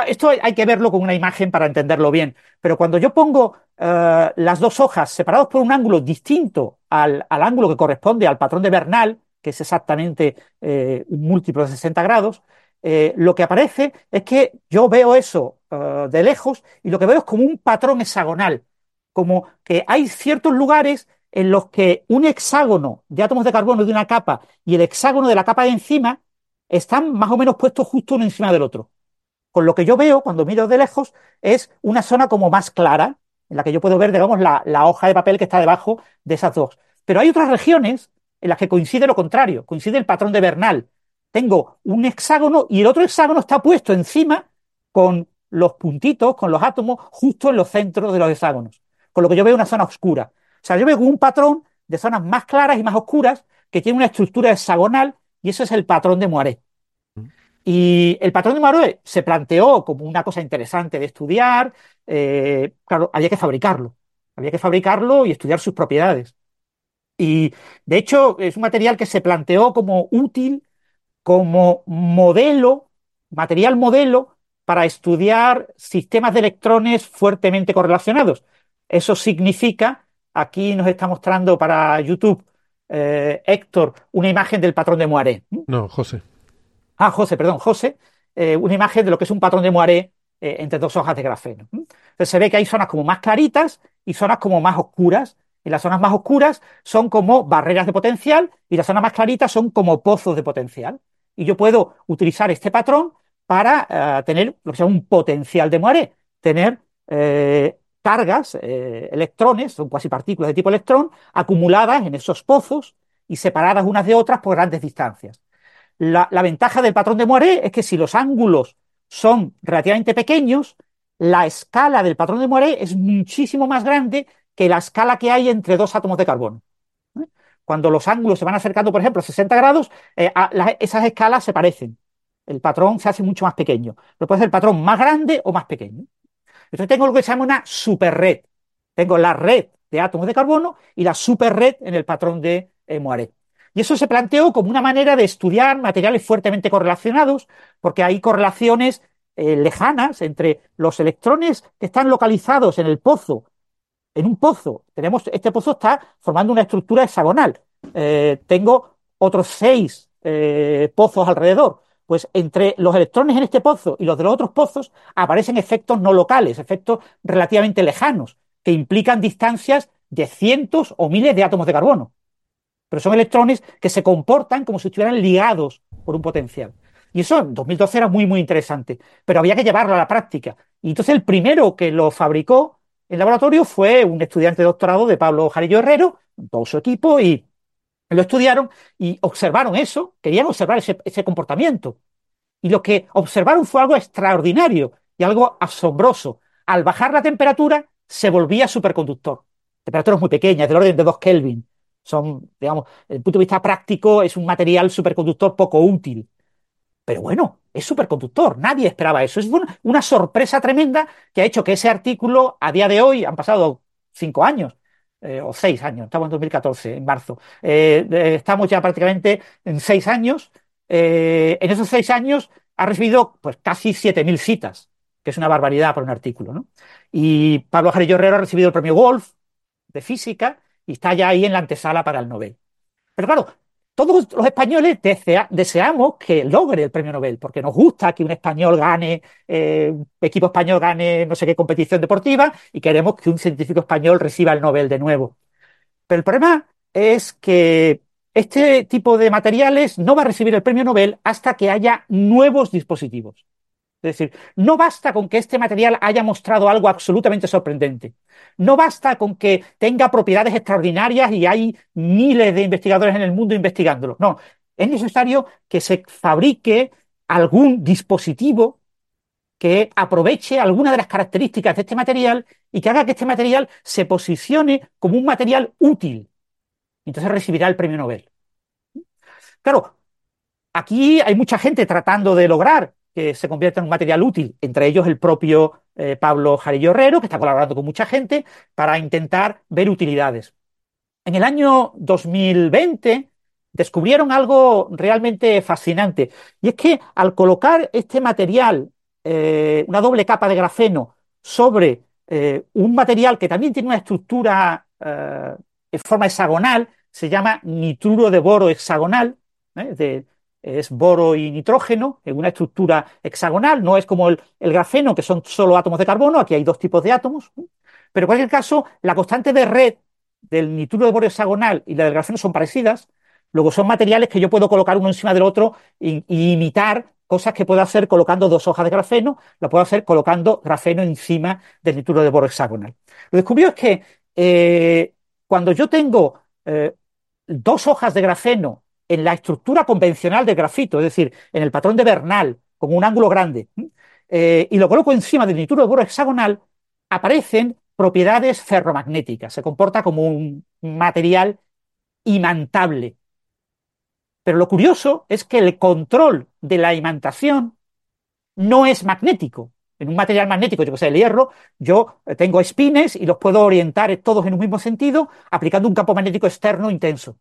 esto hay que verlo con una imagen para entenderlo bien, pero cuando yo pongo las dos hojas separadas por un ángulo distinto al, ángulo que corresponde al patrón de Bernal, que es exactamente un múltiplo de 60 grados, lo que aparece es que yo veo eso de lejos y lo que veo es como un patrón hexagonal como que hay ciertos lugares en los que un hexágono de átomos de carbono de una capa y el hexágono de la capa de encima están más o menos puestos justo uno encima del otro. Con lo que yo veo cuando miro de lejos es una zona como más clara, en la que yo puedo ver, digamos, la, hoja de papel que está debajo de esas dos. Pero hay otras regiones en las que coincide lo contrario, coincide el patrón de Bernal. Tengo un hexágono y el otro hexágono está puesto encima con los puntitos, con los átomos, justo en los centros de los hexágonos con lo que yo veo una zona oscura. O sea, yo veo un patrón de zonas más claras y más oscuras que tiene una estructura hexagonal y eso es el patrón de Moiré. Y el patrón de Moiré se planteó como una cosa interesante de estudiar. Eh, claro, había que fabricarlo. Había que fabricarlo y estudiar sus propiedades. Y de hecho es un material que se planteó como útil, como modelo, material modelo para estudiar sistemas de electrones fuertemente correlacionados. Eso significa, aquí nos está mostrando para YouTube eh, Héctor una imagen del patrón de Moiré. No, José. Ah, José, perdón, José, eh, una imagen de lo que es un patrón de Moiré eh, entre dos hojas de grafeno. Entonces se ve que hay zonas como más claritas y zonas como más oscuras. Y las zonas más oscuras son como barreras de potencial y las zonas más claritas son como pozos de potencial. Y yo puedo utilizar este patrón para tener lo que se llama un potencial de Moiré, tener cargas, eh, electrones, son cuasi partículas de tipo electrón, acumuladas en esos pozos y separadas unas de otras por grandes distancias. La, ventaja del patrón de Moiré es que si los ángulos son relativamente pequeños, la escala del patrón de Moiré es muchísimo más grande que la escala que hay entre dos átomos de carbono. ¿eh? Cuando los ángulos se van acercando, por ejemplo, a 60 grados, eh, esas escalas se parecen. El patrón se hace mucho más pequeño. Pero puede ser el patrón más grande o más pequeño. Entonces tengo lo que se llama una superred. Tengo la red de átomos de carbono y la superred en el patrón de eh, Moiré. Y eso se planteó como una manera de estudiar materiales fuertemente correlacionados, porque hay correlaciones eh, lejanas entre los electrones que están localizados en el pozo. En un pozo, tenemos, este pozo está formando una estructura hexagonal. Eh, tengo otros seis pozos alrededor pues entre los electrones en este pozo y los de los otros pozos aparecen efectos no locales, efectos relativamente lejanos, que implican distancias de cientos o miles de átomos de carbono. Pero son electrones que se comportan como si estuvieran ligados por un potencial. Y eso en 2012 era muy, muy interesante, pero había que llevarlo a la práctica. Y entonces el primero que lo fabricó en laboratorio fue un estudiante de doctorado de Pablo Jarillo Herrero, todo su equipo, y lo estudiaron y observaron eso, querían observar ese, ese comportamiento. Y lo que observaron fue algo extraordinario y algo asombroso. Al bajar la temperatura, se volvía superconductor. Temperaturas muy pequeñas, del orden de 2 Kelvin. Son, digamos, desde el punto de vista práctico, es un material superconductor poco útil. Pero bueno, es superconductor, nadie esperaba eso. Es una, sorpresa tremenda que ha hecho que ese artículo, a día de hoy, han pasado cinco años, eh, o seis años, estamos en 2014, en marzo, eh, estamos ya prácticamente en seis años. Eh, en esos seis años ha recibido pues casi 7.000 citas, que es una barbaridad para un artículo. ¿no? Y Pablo Jarillo Herrero ha recibido el premio Wolf de física y está ya ahí en la antesala para el Nobel. Pero claro, todos los españoles deseamos que logre el premio Nobel, porque nos gusta que un español gane, eh, un equipo español gane no sé qué competición deportiva y queremos que un científico español reciba el Nobel de nuevo. Pero el problema es que este tipo de materiales no va a recibir el premio Nobel hasta que haya nuevos dispositivos. Es decir, no basta con que este material haya mostrado algo absolutamente sorprendente. No basta con que tenga propiedades extraordinarias y hay miles de investigadores en el mundo investigándolo. No, es necesario que se fabrique algún dispositivo que aproveche alguna de las características de este material y que haga que este material se posicione como un material útil. Entonces recibirá el premio Nobel. Claro, aquí hay mucha gente tratando de lograr que se convierta en un material útil, entre ellos el propio eh, Pablo Jarillo Herrero, que está colaborando con mucha gente para intentar ver utilidades. En el año 2020 descubrieron algo realmente fascinante, y es que al colocar este material, eh, una doble capa de grafeno, sobre eh, un material que también tiene una estructura en forma hexagonal, se llama nitruro de boro hexagonal, de, es boro y nitrógeno en una estructura hexagonal, no es como el, grafeno, que son solo átomos de carbono, aquí hay dos tipos de átomos, pero en cualquier caso, la constante de red del nitruro de boro hexagonal y la del grafeno son parecidas, luego son materiales que yo puedo colocar uno encima del otro y, imitar cosas que puedo hacer colocando dos hojas de grafeno, lo puedo hacer colocando grafeno encima del nitruro de boro hexagonal. Lo descubrió es que eh, cuando yo tengo eh, dos hojas de grafeno en la estructura convencional del grafito, es decir, en el patrón de Bernal, con un ángulo grande, eh, y lo coloco encima del nitruro de boro hexagonal, aparecen propiedades ferromagnéticas. Se comporta como un material imantable. Pero lo curioso es que el control de la imantación no es magnético. En un material magnético, yo que el hierro, yo tengo espines y los puedo orientar todos en un mismo sentido aplicando un campo magnético externo intenso.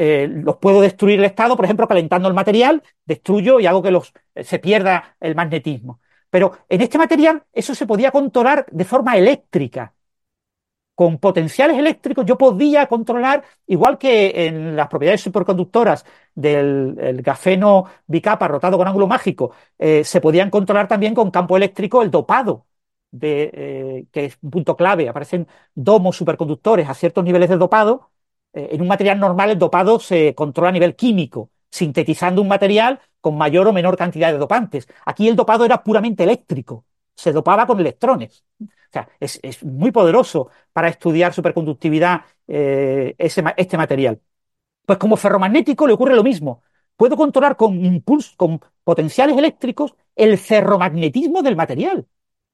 Eh, los puedo destruir el estado, por ejemplo, calentando el material, destruyo y hago que los, eh, se pierda el magnetismo. Pero en este material eso se podía controlar de forma eléctrica. Con potenciales eléctricos yo podía controlar, igual que en las propiedades superconductoras del grafeno bicapa rotado con ángulo mágico, eh, se podían controlar también con campo eléctrico el dopado, que es un punto clave. Aparecen domos superconductores a ciertos niveles de dopado eh, en un material normal el dopado se controla a nivel químico, sintetizando un material con mayor o menor cantidad de dopantes. Aquí el dopado era puramente eléctrico, se dopaba con electrones. O sea, es, muy poderoso para estudiar superconductividad eh, este material. Pues como ferromagnético le ocurre lo mismo. Puedo controlar con impulsos, con potenciales eléctricos, el ferromagnetismo del material.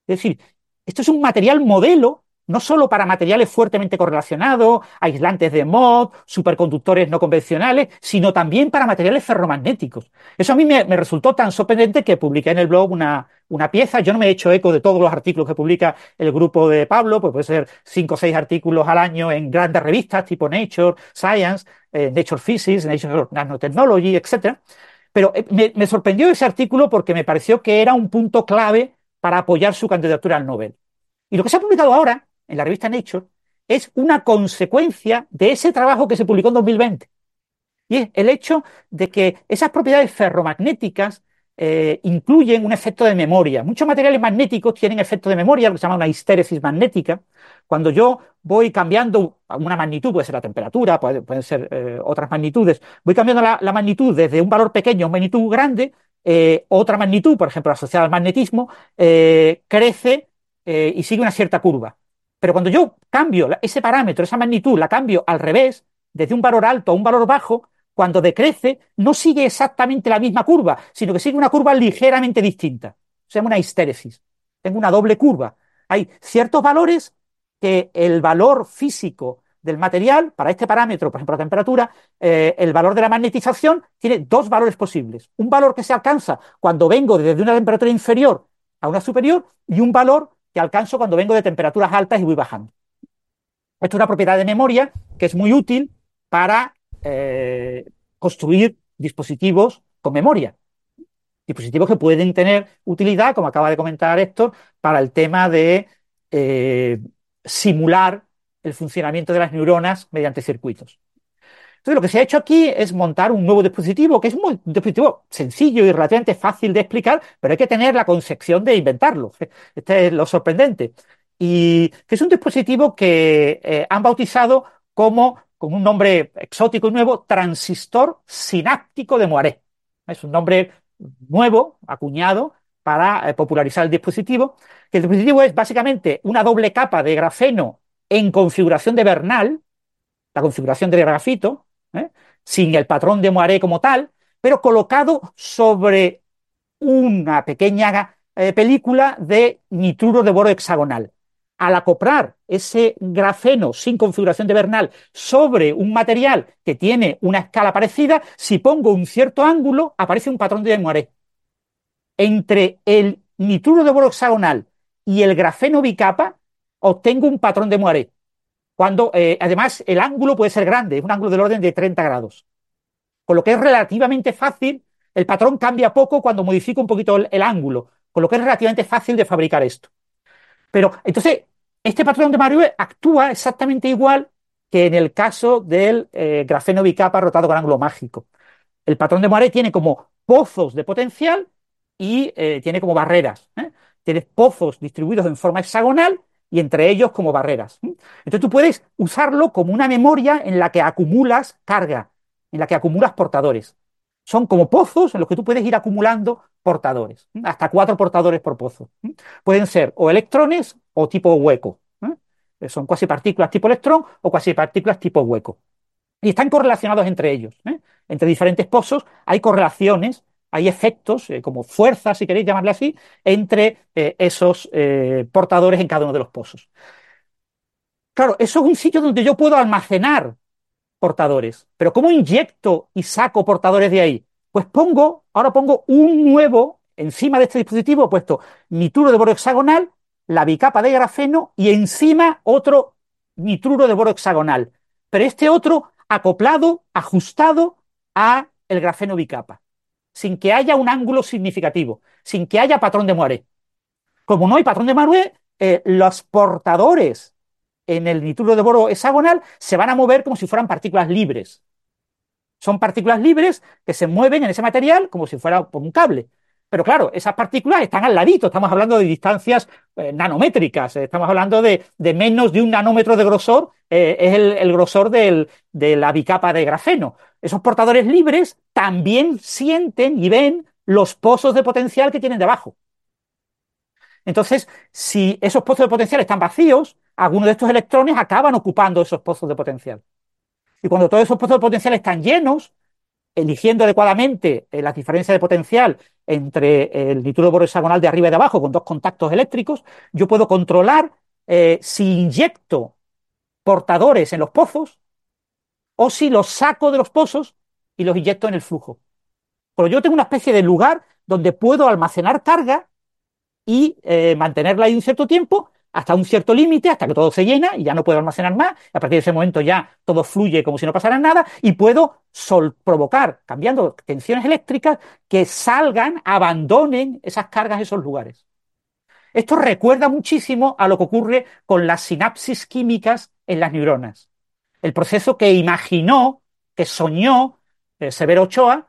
Es decir, esto es un material modelo no solo para materiales fuertemente correlacionados, aislantes de MOB, superconductores no convencionales, sino también para materiales ferromagnéticos. Eso a mí me, resultó tan sorprendente que publiqué en el blog una, una, pieza. Yo no me he hecho eco de todos los artículos que publica el grupo de Pablo, pues puede ser cinco o seis artículos al año en grandes revistas tipo Nature, Science, eh, Nature Physics, Nature Nanotechnology, etc. Pero eh, me, me sorprendió ese artículo porque me pareció que era un punto clave para apoyar su candidatura al Nobel. Y lo que se ha publicado ahora en la revista Nature es una consecuencia de ese trabajo que se publicó en 2020. Y es el hecho de que esas propiedades ferromagnéticas eh, incluyen un efecto de memoria. Muchos materiales magnéticos tienen efecto de memoria, lo que se llama una histéresis magnética. Cuando yo voy cambiando una magnitud, puede ser la temperatura, pueden ser eh, otras magnitudes, voy cambiando la, magnitud desde un valor pequeño a una magnitud grande, eh, otra magnitud, por ejemplo, asociada al magnetismo, crece y sigue una cierta curva. Pero cuando yo cambio ese parámetro, esa magnitud, la cambio al revés, desde un valor alto a un valor bajo, cuando decrece, no sigue exactamente la misma curva, sino que sigue una curva ligeramente distinta. Se llama una histéresis. Tengo una doble curva. Hay ciertos valores que el valor físico del material, para este parámetro, por ejemplo la temperatura, eh, el valor de la magnetización tiene dos valores posibles. Un valor que se alcanza cuando vengo desde una temperatura inferior a una superior y un valor que alcanzo cuando vengo de temperaturas altas y voy bajando. Esto es una propiedad de memoria que es muy útil para eh, construir dispositivos con memoria. Dispositivos que pueden tener utilidad, como acaba de comentar Héctor, para el tema de eh, simular el funcionamiento de las neuronas mediante circuitos. Entonces, lo que se ha hecho aquí es montar un nuevo dispositivo, que es un dispositivo sencillo y relativamente fácil de explicar, pero hay que tener la concepción de inventarlo. Este es lo sorprendente. Y que es un dispositivo que eh, han bautizado como con un nombre exótico y nuevo, transistor sináptico de Moiré. Es un nombre nuevo, acuñado, para eh, popularizar el dispositivo. El dispositivo es básicamente una doble capa de grafeno en configuración de Bernal, la configuración del grafito, ¿eh? sin el patrón de Moiré como tal, pero colocado sobre una pequeña eh, película de nitruro de boro hexagonal al acoplar ese grafeno sin configuración de Bernal sobre un material que tiene una escala parecida, si pongo un cierto ángulo, aparece un patrón de Moiré. Entre el nitruro de boro hexagonal y el grafeno bicapa, obtengo un patrón de Moiré. Cuando, eh, además, el ángulo puede ser grande, es un ángulo del orden de 30 grados. Con lo que es relativamente fácil, el patrón cambia poco cuando modifico un poquito el ángulo, con lo que es relativamente fácil de fabricar esto. Pero entonces, este patrón de Mario actúa exactamente igual que en el caso del eh, grafeno bicapa rotado con ángulo mágico. El patrón de Moiré tiene como pozos de potencial y eh, tiene como barreras. ¿eh? Tienes pozos distribuidos en forma hexagonal y entre ellos como barreras. Entonces tú puedes usarlo como una memoria en la que acumulas carga, en la que acumulas portadores. Son como pozos en los que tú puedes ir acumulando portadores, hasta cuatro portadores por pozo. Pueden ser o electrones o tipo hueco. ¿eh? Son cuasi partículas tipo electrón o cuasi partículas tipo hueco. Y están correlacionados entre ellos. ¿eh? Entre diferentes pozos hay correlaciones, hay efectos, eh, como fuerzas, si queréis llamarle así, entre esos portadores en cada uno de los pozos. Claro, eso es un sitio donde yo puedo almacenar portadores. Pero ¿cómo inyecto y saco portadores de ahí? Pues pongo, ahora pongo un nuevo, encima de este dispositivo, he puesto nitruro de boro hexagonal, la bicapa de grafeno y encima otro nitruro de boro hexagonal. Pero este otro acoplado, ajustado a el grafeno bicapa, sin que haya un ángulo significativo, sin que haya patrón de Moiré. Como no hay patrón de Moiré, eh, los portadores en el nitruro de boro hexagonal se van a mover como si fueran partículas libres. Son partículas libres que se mueven en ese material como si fuera por un cable. Pero claro, esas partículas están al ladito, estamos hablando de distancias eh, nanométricas, eh, estamos hablando de, menos de un nanómetro de grosor, es el, grosor de la bicapa de grafeno. Esos portadores libres también sienten y ven los pozos de potencial que tienen debajo. Entonces, si esos pozos de potencial están vacíos, algunos de estos electrones acaban ocupando esos pozos de potencial. Y cuando todos esos pozos de potencial están llenos, eligiendo adecuadamente eh, las diferencias de potencial entre el nitruro hexagonal de arriba y de abajo con dos contactos eléctricos, yo puedo controlar eh, si inyecto portadores en los pozos o si los saco de los pozos y los inyecto en el flujo. Pero yo tengo una especie de lugar donde puedo almacenar carga y eh, mantenerla ahí un cierto tiempo hasta un cierto límite, hasta que todo se llena y ya no puedo almacenar más. A partir de ese momento ya todo fluye como si no pasara nada y puedo sol provocar, cambiando tensiones eléctricas, que salgan, abandonen esas cargas esos lugares. Esto recuerda muchísimo a lo que ocurre con las sinapsis químicas en las neuronas. El proceso que imaginó, que soñó eh, Severo Ochoa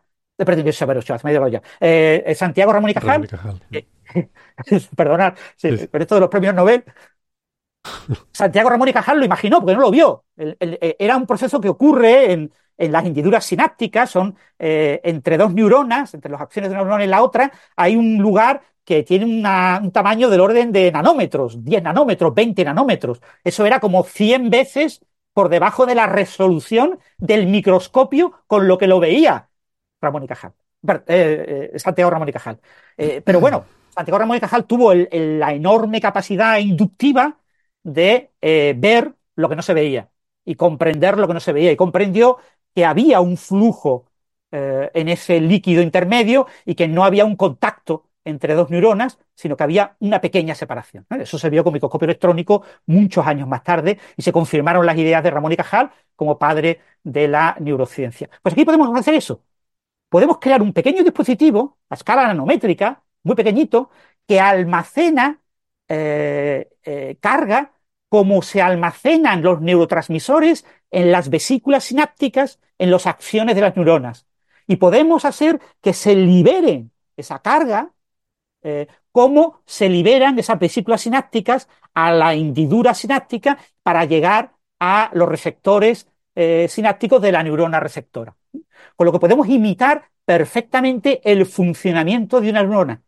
eh, Santiago Ramón y Cajal. perdonad, pero esto de los premios Nobel. Santiago Ramón y Cajal lo imaginó porque no lo vio. era un proceso que ocurre en, las hendiduras sinápticas, son entre dos neuronas, entre las acciones de una neurona y la otra, hay un lugar que tiene un tamaño del orden de nanómetros, 10 nanómetros, 20 nanómetros. Eso era como 100 veces por debajo de la resolución del microscopio con lo que lo veía Ramón y Cajal. Eh, eh, Santiago Ramón y Cajal. Eh, pero bueno, Santiago Ramón y Cajal tuvo la enorme capacidad inductiva de ver lo que no se veía y comprender lo que no se veía y comprendió que había un flujo en ese líquido intermedio y que no había un contacto entre dos neuronas, sino que había una pequeña separación. Eso se vio con microscopio electrónico muchos años más tarde y se confirmaron las ideas de Ramón y Cajal como padre de la neurociencia. Pues aquí podemos hacer eso. Podemos crear un pequeño dispositivo a escala nanométrica, muy pequeñito, que almacena eh, eh, carga como se almacenan los neurotransmisores en las vesículas sinápticas, en las acciones de las neuronas. Y podemos hacer que se libere esa carga eh, cómo se liberan esas vesículas sinápticas a la hendidura sináptica para llegar a los receptores eh, sinápticos de la neurona receptora. Con lo que podemos imitar perfectamente el funcionamiento de una neurona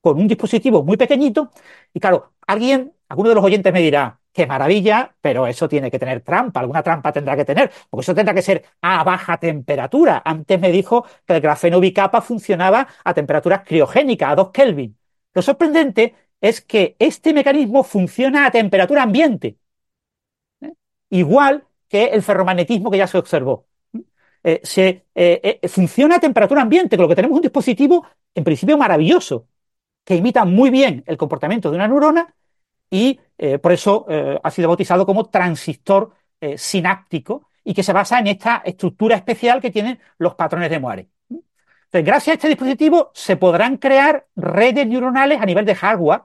con un dispositivo muy pequeñito. Y claro, alguien, alguno de los oyentes me dirá, qué maravilla, pero eso tiene que tener trampa, alguna trampa tendrá que tener, porque eso tendrá que ser a baja temperatura. Antes me dijo que el grafeno bicapa funcionaba a temperaturas criogénicas, a 2 Kelvin. Lo sorprendente es que este mecanismo funciona a temperatura ambiente, ¿eh? igual que el ferromagnetismo que ya se observó. Eh, se, eh, funciona a temperatura ambiente, con lo que tenemos un dispositivo en principio maravilloso, que imita muy bien el comportamiento de una neurona y por eso ha sido bautizado como transistor sináptico y que se basa en esta estructura especial que tienen los patrones de Moire. Gracias a este dispositivo se podrán crear redes neuronales a nivel de hardware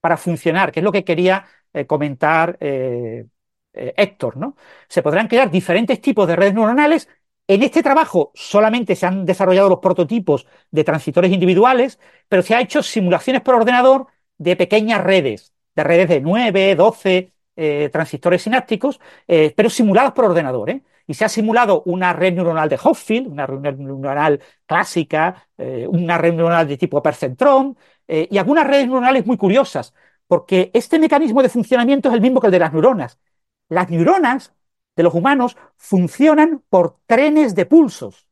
para funcionar, que es lo que quería eh, comentar eh, eh, Héctor, ¿no? Se podrán crear diferentes tipos de redes neuronales. En este trabajo solamente se han desarrollado los prototipos de transistores individuales, pero se ha hecho simulaciones por ordenador de pequeñas redes, de redes de 9, 12 transistores sinápticos, pero simuladas por ordenador. Y se ha simulado una red neuronal de Hopfield, una red neuronal clásica, eh, una red neuronal de tipo percentrón eh, y algunas redes neuronales muy curiosas, porque este mecanismo de funcionamiento es el mismo que el de las neuronas. Las neuronas de los humanos funcionan por trenes de pulsos.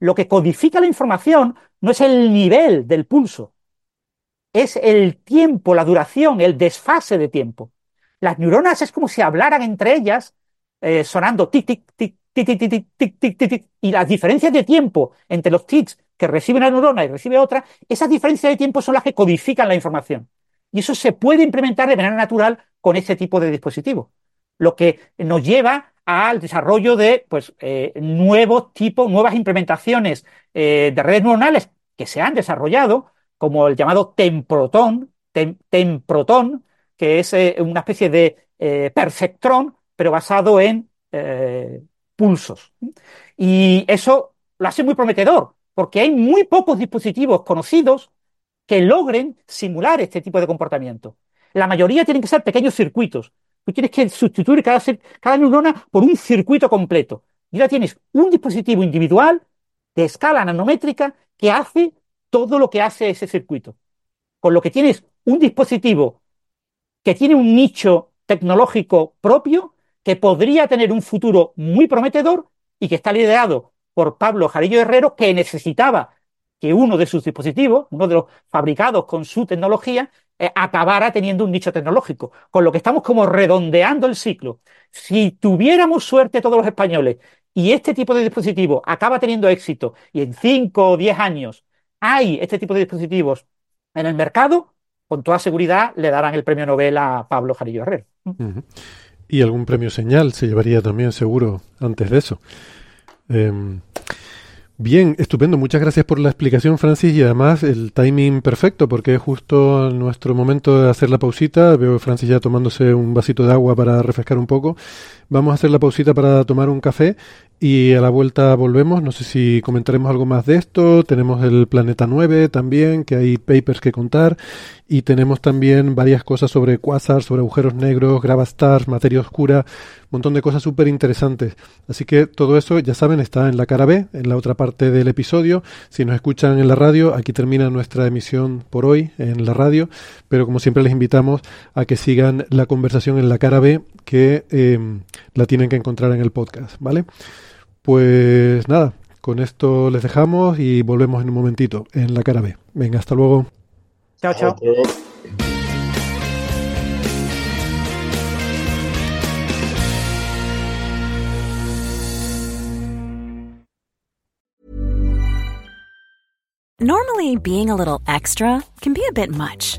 Lo que codifica la información no es el nivel del pulso, es el tiempo, la duración, el desfase de tiempo. Las neuronas es como si hablaran entre ellas eh, sonando tic, tic, tic, tic, tic, tic, tic, tic, tic, y las diferencias de tiempo entre los tics que recibe una neurona y recibe otra, esas diferencias de tiempo son las que codifican la información. Y eso se puede implementar de manera natural con este tipo de dispositivos, lo que nos lleva al desarrollo de pues, eh, nuevos tipos, nuevas implementaciones eh, de redes neuronales que se han desarrollado, como el llamado temprotón, temprotón, que es una especie de perfectrón pero basado en eh, pulsos. Y eso lo hace muy prometedor, porque hay muy pocos dispositivos conocidos que logren simular este tipo de comportamiento. La mayoría tienen que ser pequeños circuitos. Tú tienes que sustituir cada, cada neurona por un circuito completo. Y ahora tienes un dispositivo individual de escala nanométrica que hace todo lo que hace ese circuito. Con lo que tienes un dispositivo que tiene un nicho tecnológico propio que podría tener un futuro muy prometedor y que está liderado por Pablo Jarillo Herrero, que necesitaba que uno de sus dispositivos, uno de los fabricados con su tecnología, eh, acabara teniendo un nicho tecnológico. Con lo que estamos como redondeando el ciclo. Si tuviéramos suerte todos los españoles y este tipo de dispositivo acaba teniendo éxito y en 5 o 10 años hay este tipo de dispositivos en el mercado, con toda seguridad le darán el premio Nobel a Pablo Jarillo Herrero. Y algún premio señal se llevaría también seguro antes de eso. Em, Bien, estupendo. Muchas gracias por la explicación, Francis, y además el timing perfecto, porque es justo nuestro momento de hacer la pausita. Veo a Francis ya tomándose un vasito de agua para refrescar un poco. Vamos a hacer la pausita para tomar un café y a la vuelta volvemos. No sé si comentaremos algo más de esto. Tenemos el Planeta 9 también, que hay papers que contar. Y tenemos también varias cosas sobre quasars, sobre agujeros negros, gravastars, materia oscura, un montón de cosas súper interesantes. Así que todo eso, ya saben, está en la cara B, en la otra parte del episodio. Si nos escuchan en la radio, aquí termina nuestra emisión por hoy en la radio. Pero como siempre les invitamos a que sigan la conversación en la cara B, que eh, la tienen que encontrar en el podcast, ¿vale? Pues nada, con esto les dejamos y volvemos en un momentito en la cara B. Venga, hasta luego. Chao, chao. Normally, being a little extra can be a bit much,